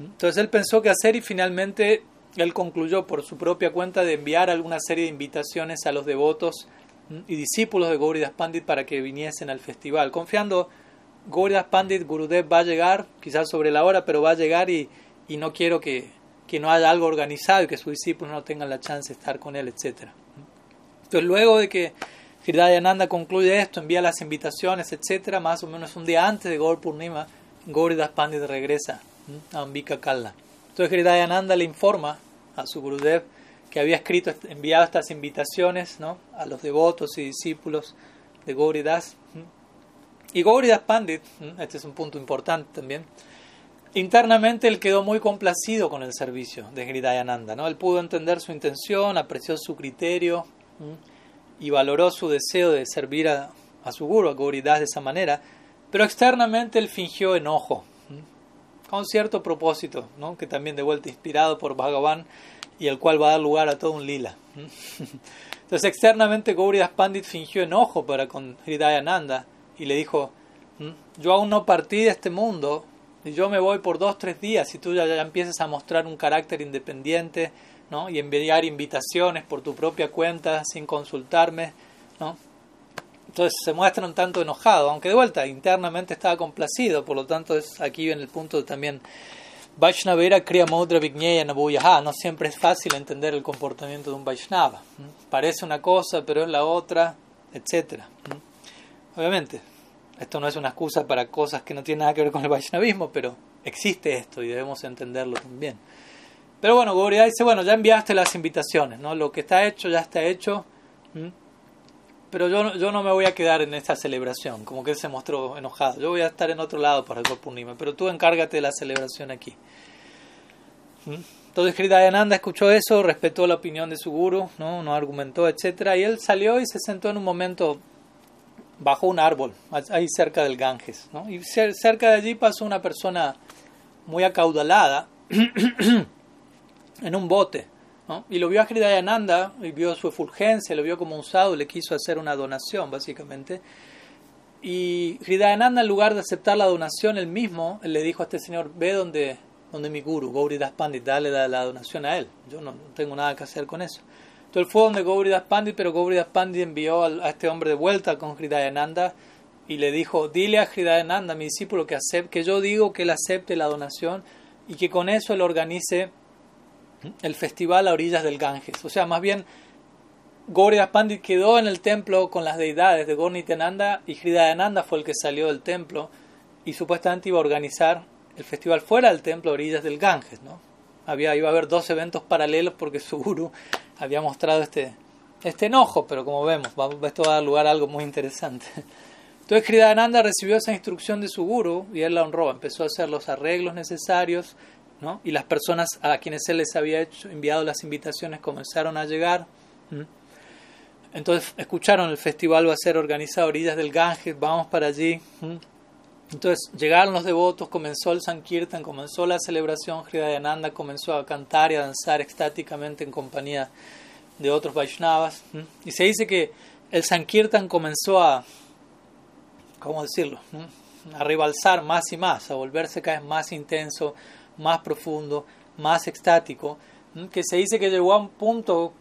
Entonces él pensó qué hacer y finalmente él concluyó por su propia cuenta de enviar alguna serie de invitaciones a los devotos y discípulos de Gauridas Pandit para que viniesen al festival, confiando Gauridas Pandit Gurudev va a llegar, quizás sobre la hora, pero va a llegar y, y no quiero que, que, no haya algo organizado y que sus discípulos no tengan la chance de estar con él, etc. Entonces, luego de que Hridayananda concluye esto, envía las invitaciones, etc., más o menos un día antes de Gaur Purnima, Gauridas Pandit regresa Ambika Kalla. Entonces, Hridayananda le informa a su Gurudev que había escrito, enviado estas invitaciones ¿no? a los devotos y discípulos de Gauridas y Gauridas Pandit, este es un punto importante también, internamente él quedó muy complacido con el servicio de Hridayananda. ¿no? Él pudo entender su intención, apreció su criterio y valoró su deseo de servir a, su guru, a Gauridas, de esa manera, pero externamente él fingió enojo, con cierto propósito, ¿no? que también de vuelta inspirado por Bhagavan y el cual va a dar lugar a todo un lila. Entonces externamente Gauridas Pandit fingió enojo para con Hridayananda y le dijo, yo aún no partí de este mundo y yo me voy por dos, tres días y tú ya, ya empiezas a mostrar un carácter independiente ¿no? y enviar invitaciones por tu propia cuenta sin consultarme. ¿no? Entonces se muestra un tanto enojado, aunque de vuelta internamente estaba complacido, por lo tanto es aquí en el punto también Vaishnavera Kriya Mudra Vigneya Nabuyaha. No siempre es fácil entender el comportamiento de un Vaishnava. Parece una cosa, pero es la otra, etc. Obviamente, esto no es una excusa para cosas que no tienen nada que ver con el Vaishnavismo, pero existe esto y debemos entenderlo también. Pero bueno, Gauriya dice, bueno, ya enviaste las invitaciones, ¿no? Lo que está hecho ya está hecho, pero yo, yo no me voy a quedar en esta celebración, como que él se mostró enojado. Yo voy a estar en otro lado para el Purnima, pero tú encárgate de la celebración aquí. Entonces Hridayananda escuchó eso, respetó la opinión de su guru, ¿no? no argumentó, etc. Y él salió y se sentó en un momento bajo un árbol, ahí cerca del Ganges. ¿no? Y cerca de allí pasó una persona muy acaudalada en un bote. Y lo vio a Hridayananda, y vio su efulgencia, lo vio como un sadhu, le quiso hacer una donación, básicamente. Y Hridayananda, en lugar de aceptar la donación, él mismo le dijo a este señor: Ve donde, donde mi guru, Gauridas Pandit, dale la, la donación a él. Yo no tengo nada que hacer con eso. Entonces fue donde Gauridas Pandit, pero Gauridas Pandit envió a, este hombre de vuelta con Hridayananda y le dijo, dile a Hridayananda, mi discípulo, que, acepte, que yo digo que él acepte la donación y que con eso él organice el festival a orillas del Ganges. O sea, más bien, Gauridas Pandit quedó en el templo con las deidades de Gornityananda y Hridayananda fue el que salió del templo y supuestamente iba a organizar el festival fuera del templo a orillas del Ganges, ¿no? Había, iba a haber dos eventos paralelos porque su guru había mostrado este, este enojo, pero como vemos, esto va a dar lugar a algo muy interesante. Entonces Kridananda recibió esa instrucción de su guru y él la honró, empezó a hacer los arreglos necesarios, ¿no? y las personas a quienes él les había hecho, enviado las invitaciones comenzaron a llegar. Entonces escucharon el festival va a ser organizado a orillas del Ganges, vamos para allí. Entonces llegaron los devotos, comenzó el Sankirtan, comenzó la celebración, Hridayananda comenzó a cantar y a danzar extáticamente en compañía de otros Vaishnavas. Y se dice que el Sankirtan comenzó a, ¿cómo decirlo?, a rivalzar más y más, a volverse cada vez más intenso, más profundo, más extático, que se dice que llegó a un punto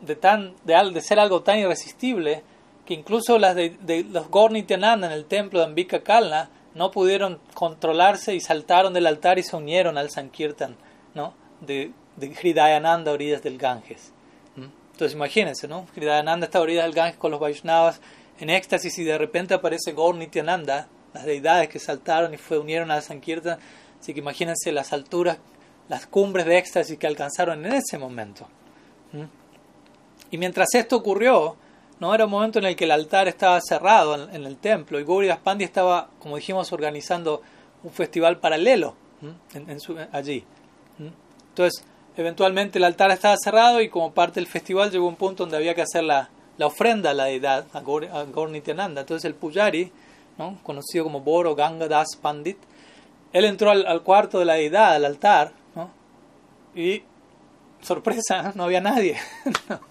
de, tan, de, de ser algo tan irresistible que incluso las de, de los Gornityananda en el templo de Ambika Kalna no pudieron controlarse y saltaron del altar y se unieron al Sankirtan ¿no? de, de Hridayananda a orillas del Ganges. Entonces imagínense, ¿no? Hridayananda está a orillas del Ganges con los Vaishnavas en éxtasis y de repente aparece Gornityananda, las deidades que saltaron y fue, unieron al Sankirtan. Así que imagínense las alturas, las cumbres de éxtasis que alcanzaron en ese momento. Y mientras esto ocurrió, no era un momento en el que el altar estaba cerrado en, el templo y Gauri Pandi estaba, como dijimos, organizando un festival paralelo en, allí. Entonces, eventualmente el altar estaba cerrado y como parte del festival llegó un punto donde había que hacer la, ofrenda a la deidad, a Gaur, Nityananda. Entonces el Pujari, ¿no? conocido como Boro Ganga Das Pandit, él entró al, cuarto de la deidad, al altar, ¿no? y sorpresa, no había nadie.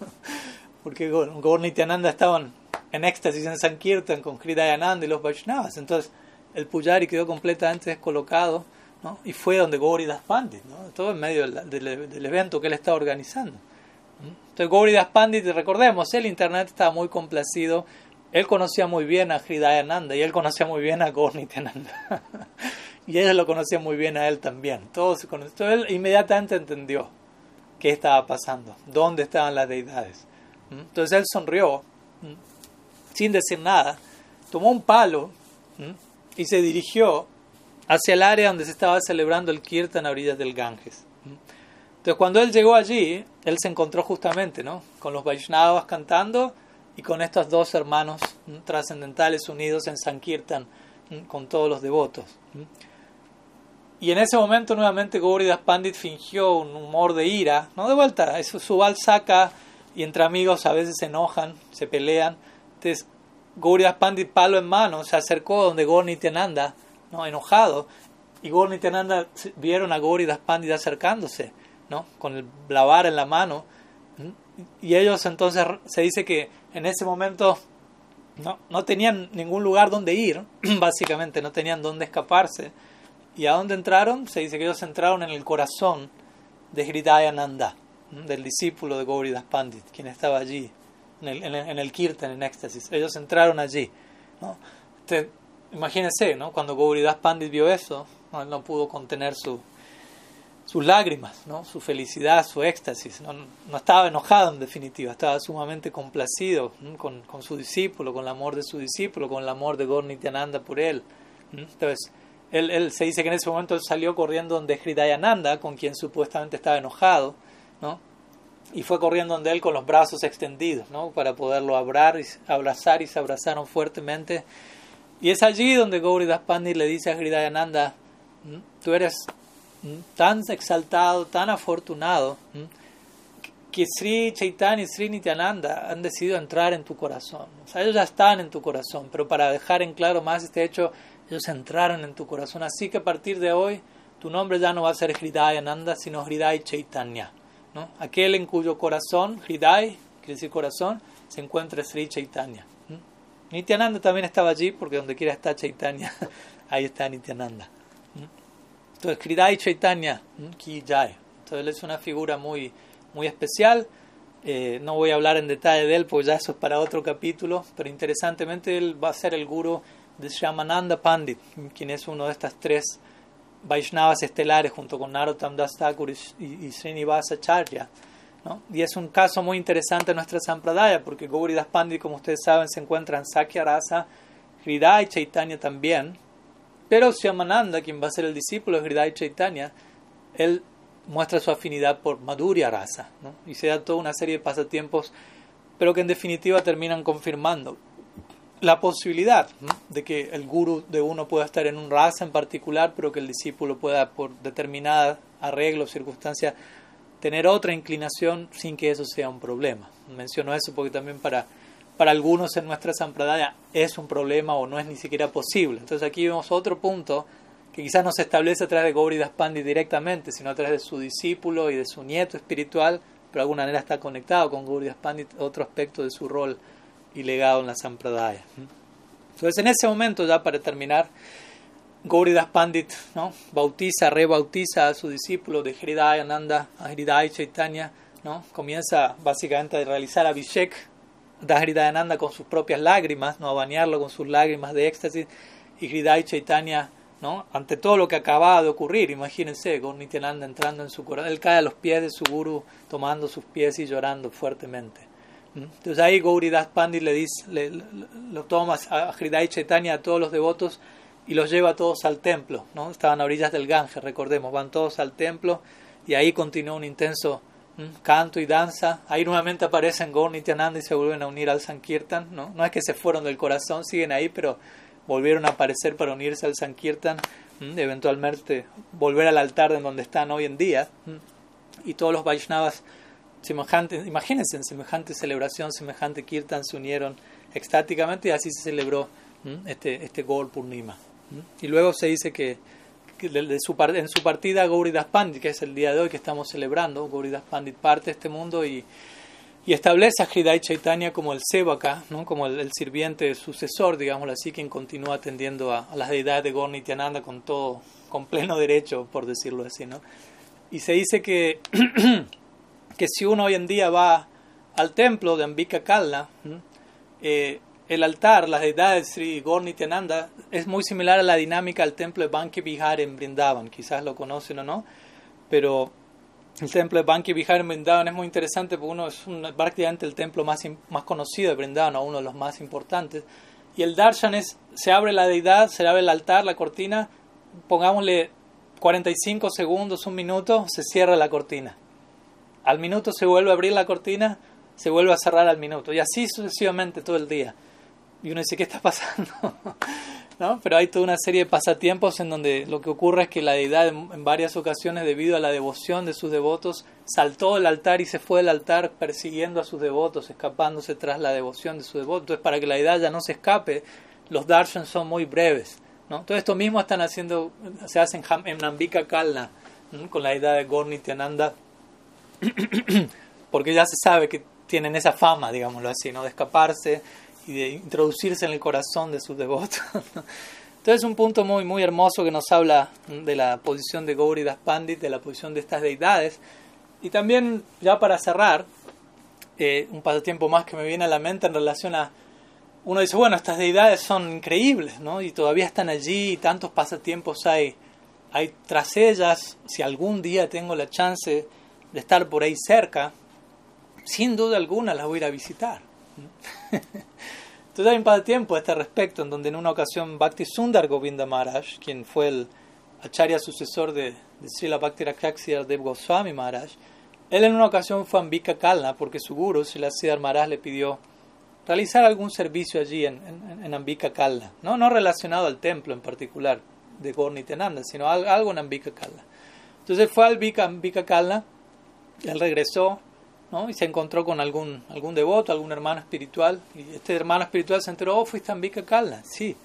porque Gaur Nityananda estaban en éxtasis en Sankirtan con Hridayananda y los Vaishnavas. Entonces el Pujari quedó completamente descolocado ¿no? y fue donde Gauri Das Pandit, ¿no? todo en medio del, evento que él estaba organizando. Entonces Gauri Das Pandit, recordemos, el Internet estaba muy complacido, él conocía muy bien a Hridayananda y él conocía muy bien a Gaur Nityananda. y ella lo conocía muy bien a él también. Todo se conoció. Él inmediatamente entendió qué estaba pasando, dónde estaban las deidades. Entonces él sonrió, sin decir nada, tomó un palo y se dirigió hacia el área donde se estaba celebrando el kirtan a orillas del Ganges. Entonces cuando él llegó allí, él se encontró justamente ¿no? con los Vaishnavas cantando y con estos dos hermanos trascendentales unidos en Sankirtan con todos los devotos. Y en ese momento nuevamente Gauridas Pandit fingió un humor de ira, no de vuelta, eso su saca y entre amigos a veces se enojan, se pelean. Entonces, Gauridas Pandit, palo en mano, se acercó donde Gornityananda, ¿no? enojado, y Gornityananda vieron a Gauridas Pandit acercándose, ¿no? con el blavar en la mano, y ellos entonces se dice que en ese momento no, no tenían ningún lugar donde ir, básicamente, no tenían dónde escaparse. ¿Y a dónde entraron? Se dice que ellos entraron en el corazón de Hridayananda del discípulo de Gauridas Pandit, quien estaba allí, en el, en el, Kirtan, en éxtasis. Ellos entraron allí. ¿no? imagínense, ¿no? cuando Gauridas Pandit vio eso, ¿no? no pudo contener su, sus lágrimas, ¿no? su felicidad, su éxtasis. No, no, estaba enojado en definitiva, estaba sumamente complacido con, con, su discípulo, con el amor de su discípulo, con el amor de Gornityananda por él. Entonces, él, se dice que en ese momento él salió corriendo donde Hridayananda, con quien supuestamente estaba enojado, ¿no? y fue corriendo donde él con los brazos extendidos, ¿no? Para poderlo abrazar y, abrazar y se abrazaron fuertemente. Y es allí donde Gauri Pandi le dice a Hridayananda, tú eres tan exaltado, tan afortunado, que Sri Chaitanya y Sri Nityananda han decidido entrar en tu corazón. O sea, ellos ya están en tu corazón, pero para dejar en claro más este hecho, ellos entraron en tu corazón. Así que a partir de hoy, tu nombre ya no va a ser Hridayananda, sino Hriday Chaitanya. Aquel en cuyo corazón, Hridai, quiere decir corazón, se encuentra Sri Chaitanya. Nityananda también estaba allí, porque donde quiera está Chaitanya, ahí está Nityananda. Entonces, Hridai Chaitanya, Ki Jai. Entonces, él es una figura muy, muy especial. Eh, no voy a hablar en detalle de él, porque ya eso es para otro capítulo, pero interesantemente él va a ser el guru de Shamananda Pandit, quien es uno de estas tres Vaishnavas estelares junto con Narottam Das Thakur y, Srinivasa Charya. ¿no? Y es un caso muy interesante en nuestra Sampradaya, porque Gauri Das Pandit, como ustedes saben, se encuentra en Sakya Rasa, Hridaya y Chaitanya también. Pero Shyamananda, quien va a ser el discípulo de Hridaya y Chaitanya, él muestra su afinidad por Madhurya Rasa. ¿no? Y se da toda una serie de pasatiempos, pero que en definitiva terminan confirmando la posibilidad de que el guru de uno pueda estar en un raza en particular, pero que el discípulo pueda, por determinada arreglo o circunstancia, tener otra inclinación sin que eso sea un problema. Menciono eso porque también para, para algunos en nuestra sampradaya es un problema o no es ni siquiera posible. Entonces aquí vemos otro punto que quizás no se establece a través de Gauri Pandi directamente, sino a través de su discípulo y de su nieto espiritual, pero de alguna manera está conectado con Gauridas Pandit, otro aspecto de su rol y legado en la Sampradaya. Entonces, en ese momento, ya para terminar, Gauridas Pandit ¿no? bautiza, rebautiza a su discípulo de Hridaya Nanda, a Hridaya Chaitanya, ¿no? comienza básicamente a realizar Abhishek de Ananda con sus propias lágrimas, ¿no? a bañarlo con sus lágrimas de éxtasis, y Hridaya Chaitanya, ¿no? ante todo lo que acababa de ocurrir, imagínense, Gaurnityananda entrando en su corazón, él cae a los pies de su guru, tomando sus pies y llorando fuertemente. Entonces ahí Gauridas Pandit le dice, le, lo toma a Hridaya Chaitanya, a todos los devotos, y los lleva todos al templo, ¿no? Estaban a orillas del Ganges, recordemos, van todos al templo y ahí continúa un intenso canto y danza. Ahí nuevamente aparecen Gaur y y se vuelven a unir al Sankirtan, ¿no? Es que se fueron del corazón, siguen ahí, pero volvieron a aparecer para unirse al Sankirtan, eventualmente volver al altar de donde están hoy en día. Y todos los Vaishnavas, semejantes, imagínense, en semejante celebración, semejante Kirtan, se unieron extáticamente y así se celebró este, este Gaur Purnima. Y luego se dice que, en su partida Gauridas Pandit, que es el día de hoy que estamos celebrando, Gauridas Pandit parte de este mundo y, y establece a Hridai Chaitanya como el Sevaka, ¿no? como el, sirviente sucesor, digámoslo así, quien continúa atendiendo a, las deidades de Gaur Nityananda con todo, con pleno derecho, por decirlo así. ¿no? Y se dice que, que si uno hoy en día va al templo de Ambika Kalna, eh, el altar, las deidades Sri Gornityananda, es muy similar a la dinámica del templo de Banki Bihar en Brindavan. Quizás lo conocen o no, pero el templo de Banki Bihar en Brindavan es muy interesante porque uno es prácticamente el templo más, más conocido de Brindavan, uno de los más importantes. Y el darshan es, se abre la deidad, se abre el altar, la cortina, pongámosle 45 segundos, un minuto, se cierra la cortina. Al minuto se vuelve a abrir la cortina, se vuelve a cerrar al minuto. Y así sucesivamente todo el día y uno dice, ¿qué está pasando? ¿No? Pero hay toda una serie de pasatiempos en donde lo que ocurre es que la deidad en varias ocasiones, debido a la devoción de sus devotos, saltó del altar y se fue del altar persiguiendo a sus devotos, escapándose tras la devoción de sus devotos. Entonces, para que la deidad ya no se escape, los darshans son muy breves. ¿no? Todo esto mismo están haciendo, se hace en, Nambika Kalna, con la deidad de Gornityananda, porque ya se sabe que tienen esa fama, digámoslo así, ¿no? de escaparse y de introducirse en el corazón de sus devotos. Entonces es un punto muy, muy hermoso que nos habla de la posición de Das Pandit, de la posición de estas deidades. Y también, ya para cerrar, eh, un pasatiempo más que me viene a la mente en relación a... Uno dice, bueno, estas deidades son increíbles, ¿no? Y todavía están allí, y tantos pasatiempos hay, hay tras ellas. Si algún día tengo la chance estar por ahí cerca, sin duda alguna las voy a ir a visitar. Entonces hay un par de tiempo a este respecto, en donde en una ocasión Bhakti Sundar Govinda Maharaj, quien fue el acharya sucesor de, de Srila Bhakti Dev Goswami Maharaj, él en una ocasión fue a Ambika Kalna porque su guru, Srila Siddhar Maharaj, le pidió realizar algún servicio allí en, en, Ambika Kalna, ¿no? no relacionado al templo en particular de Gornitenanda, sino algo en Ambika Kalna. Entonces fue al Ambika Kalna, él regresó y se encontró con algún, algún devoto, algún hermano espiritual, y este hermano espiritual se enteró, oh, fuiste a Ambika Kalna, sí.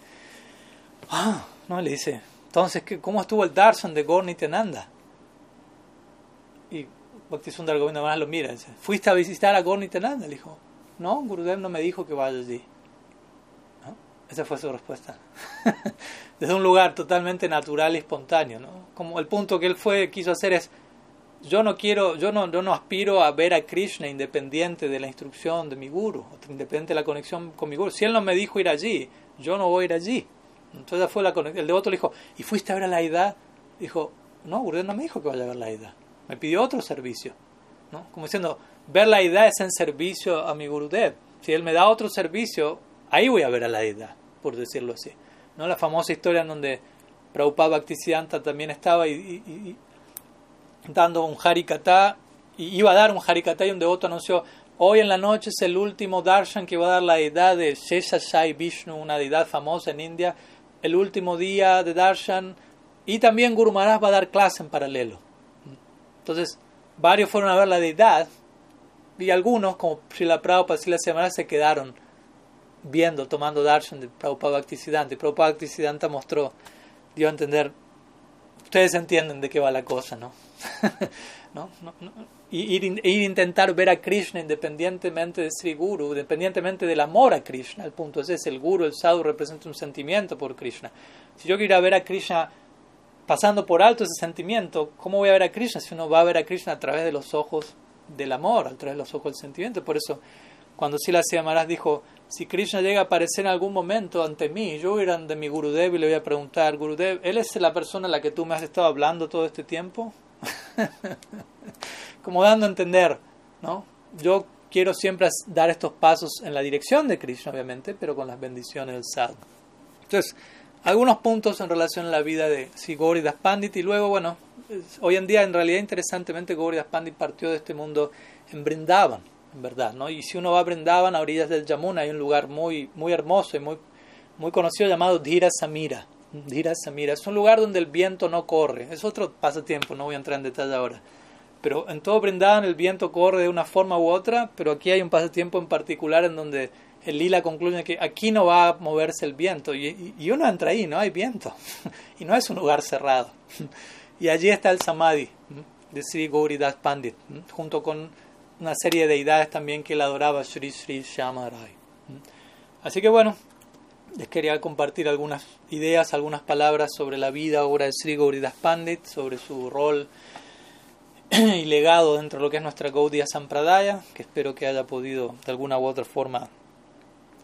Ah, no, le dice, entonces, ¿cómo estuvo el darshan de Gorni Tenanda? Y Bhaktisundar Govinda Maharaj lo mira, dice, ¿fuiste a visitar a Gorni Tenanda? Le dijo, no, Gurudev no me dijo que vaya allí. Esa fue su respuesta. Desde un lugar totalmente natural y espontáneo, ¿no? Como el punto que él fue, quiso hacer es yo no quiero, yo no, yo no aspiro a ver a Krishna independiente de la instrucción de mi guru, independiente de la conexión con mi guru. Si él no me dijo ir allí, yo no voy a ir allí. Entonces fue la el devoto le dijo, ¿y fuiste a ver a la edad? Dijo, no, Gurudev no me dijo que vaya a ver la edad. Me pidió otro servicio. ¿no? Como diciendo, ver la edad es en servicio a mi Gurudev. Si él me da otro servicio, ahí voy a ver a la edad, por decirlo así. ¿no? La famosa historia en donde Prabhupada Bhaktisiddhanta también estaba y dando un harikata, y iba a dar un harikata y un devoto anunció, hoy en la noche es el último darshan que va a dar la deidad de Shai Vishnu, una deidad famosa en India, el último día de darshan, y también Guru Maharaj va a dar clase en paralelo. Entonces, varios fueron a ver la deidad, y algunos, como Srila Prabhupada y Srila Semana, se quedaron viendo, tomando darshan de Prabhupada Bhaktisiddhanta. Y Prabhupada Bhaktisiddhanta mostró, dio a entender ustedes entienden de qué va la cosa, ¿no? ¿No? ¿No? Y ir, ir, intentar ver a Krishna independientemente de Sri Guru, independientemente del amor a Krishna. El punto es ese, el Guru, el Sadhu representa un sentimiento por Krishna. Si yo quiero ir a ver a Krishna pasando por alto ese sentimiento, ¿cómo voy a ver a Krishna si uno va a ver a Krishna a través de los ojos del amor, a través de los ojos del sentimiento? Por eso, cuando Sila Maharaj dijo, si Krishna llega a aparecer en algún momento ante mí, yo voy a ir ante mi Gurudev y le voy a preguntar, Gurudev, ¿él es la persona a la que tú me has estado hablando todo este tiempo? Como dando a entender, ¿no? Yo quiero siempre dar estos pasos en la dirección de Krishna, obviamente, pero con las bendiciones del sadhu. Entonces, algunos puntos en relación a la vida de Das Pandit y luego, bueno, hoy en día en realidad interesantemente Das Pandit partió de este mundo en Brindavan, verdad, ¿no? Y si uno va a Brindavan, a orillas del Yamuna, hay un lugar muy, muy hermoso y muy, muy conocido llamado Dhira Samira. Dhira Samira es un lugar donde el viento no corre, es otro pasatiempo, no voy a entrar en detalle ahora. Pero en todo Brindavan el viento corre de una forma u otra, pero aquí hay un pasatiempo en particular en donde el lila concluye que aquí no va a moverse el viento y, uno entra ahí, no hay viento y no es un lugar cerrado. Y allí está el samadhi de Sri Gauridas Pandit, junto con una serie de deidades también que él adoraba, Sri Sri Shamarai. Así que bueno, les quería compartir algunas ideas, algunas palabras sobre la vida, obra de Sri Gauridas Pandit, sobre su rol y legado dentro de lo que es nuestra Gaudiya Sampradaya, que espero que haya podido de alguna u otra forma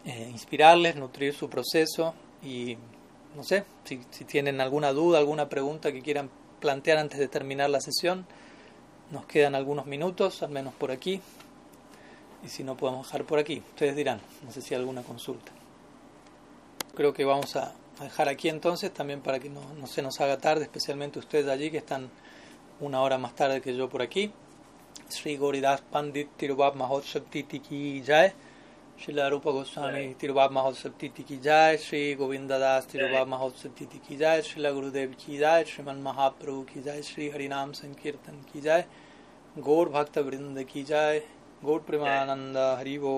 eh, inspirarles, nutrir su proceso y no sé, si, si tienen alguna duda, alguna pregunta que quieran plantear antes de terminar la sesión, nos quedan algunos minutos, al menos por aquí, y si no podemos dejar por aquí, ustedes dirán, no sé si hay alguna consulta. Creo que vamos a dejar aquí entonces, también para que no, se nos haga tarde, especialmente ustedes allí que están una hora más tarde que yo por aquí. Sri Goridas Pandit Tirubab Jai. शिला रूप गोस्वामी तिरुबाब महोत्सव तिथि की जाय श्री गोविंद दास तिरुबाब महोत्सव तिथि की जाय श्रीला गुरुदेव की जाय श्रीमन महाप्रभु की जाय श्री हरिनाम संकीर्तन की जाय गौर भक्त वृंद की जाय गौर प्रेमानंद हरिवो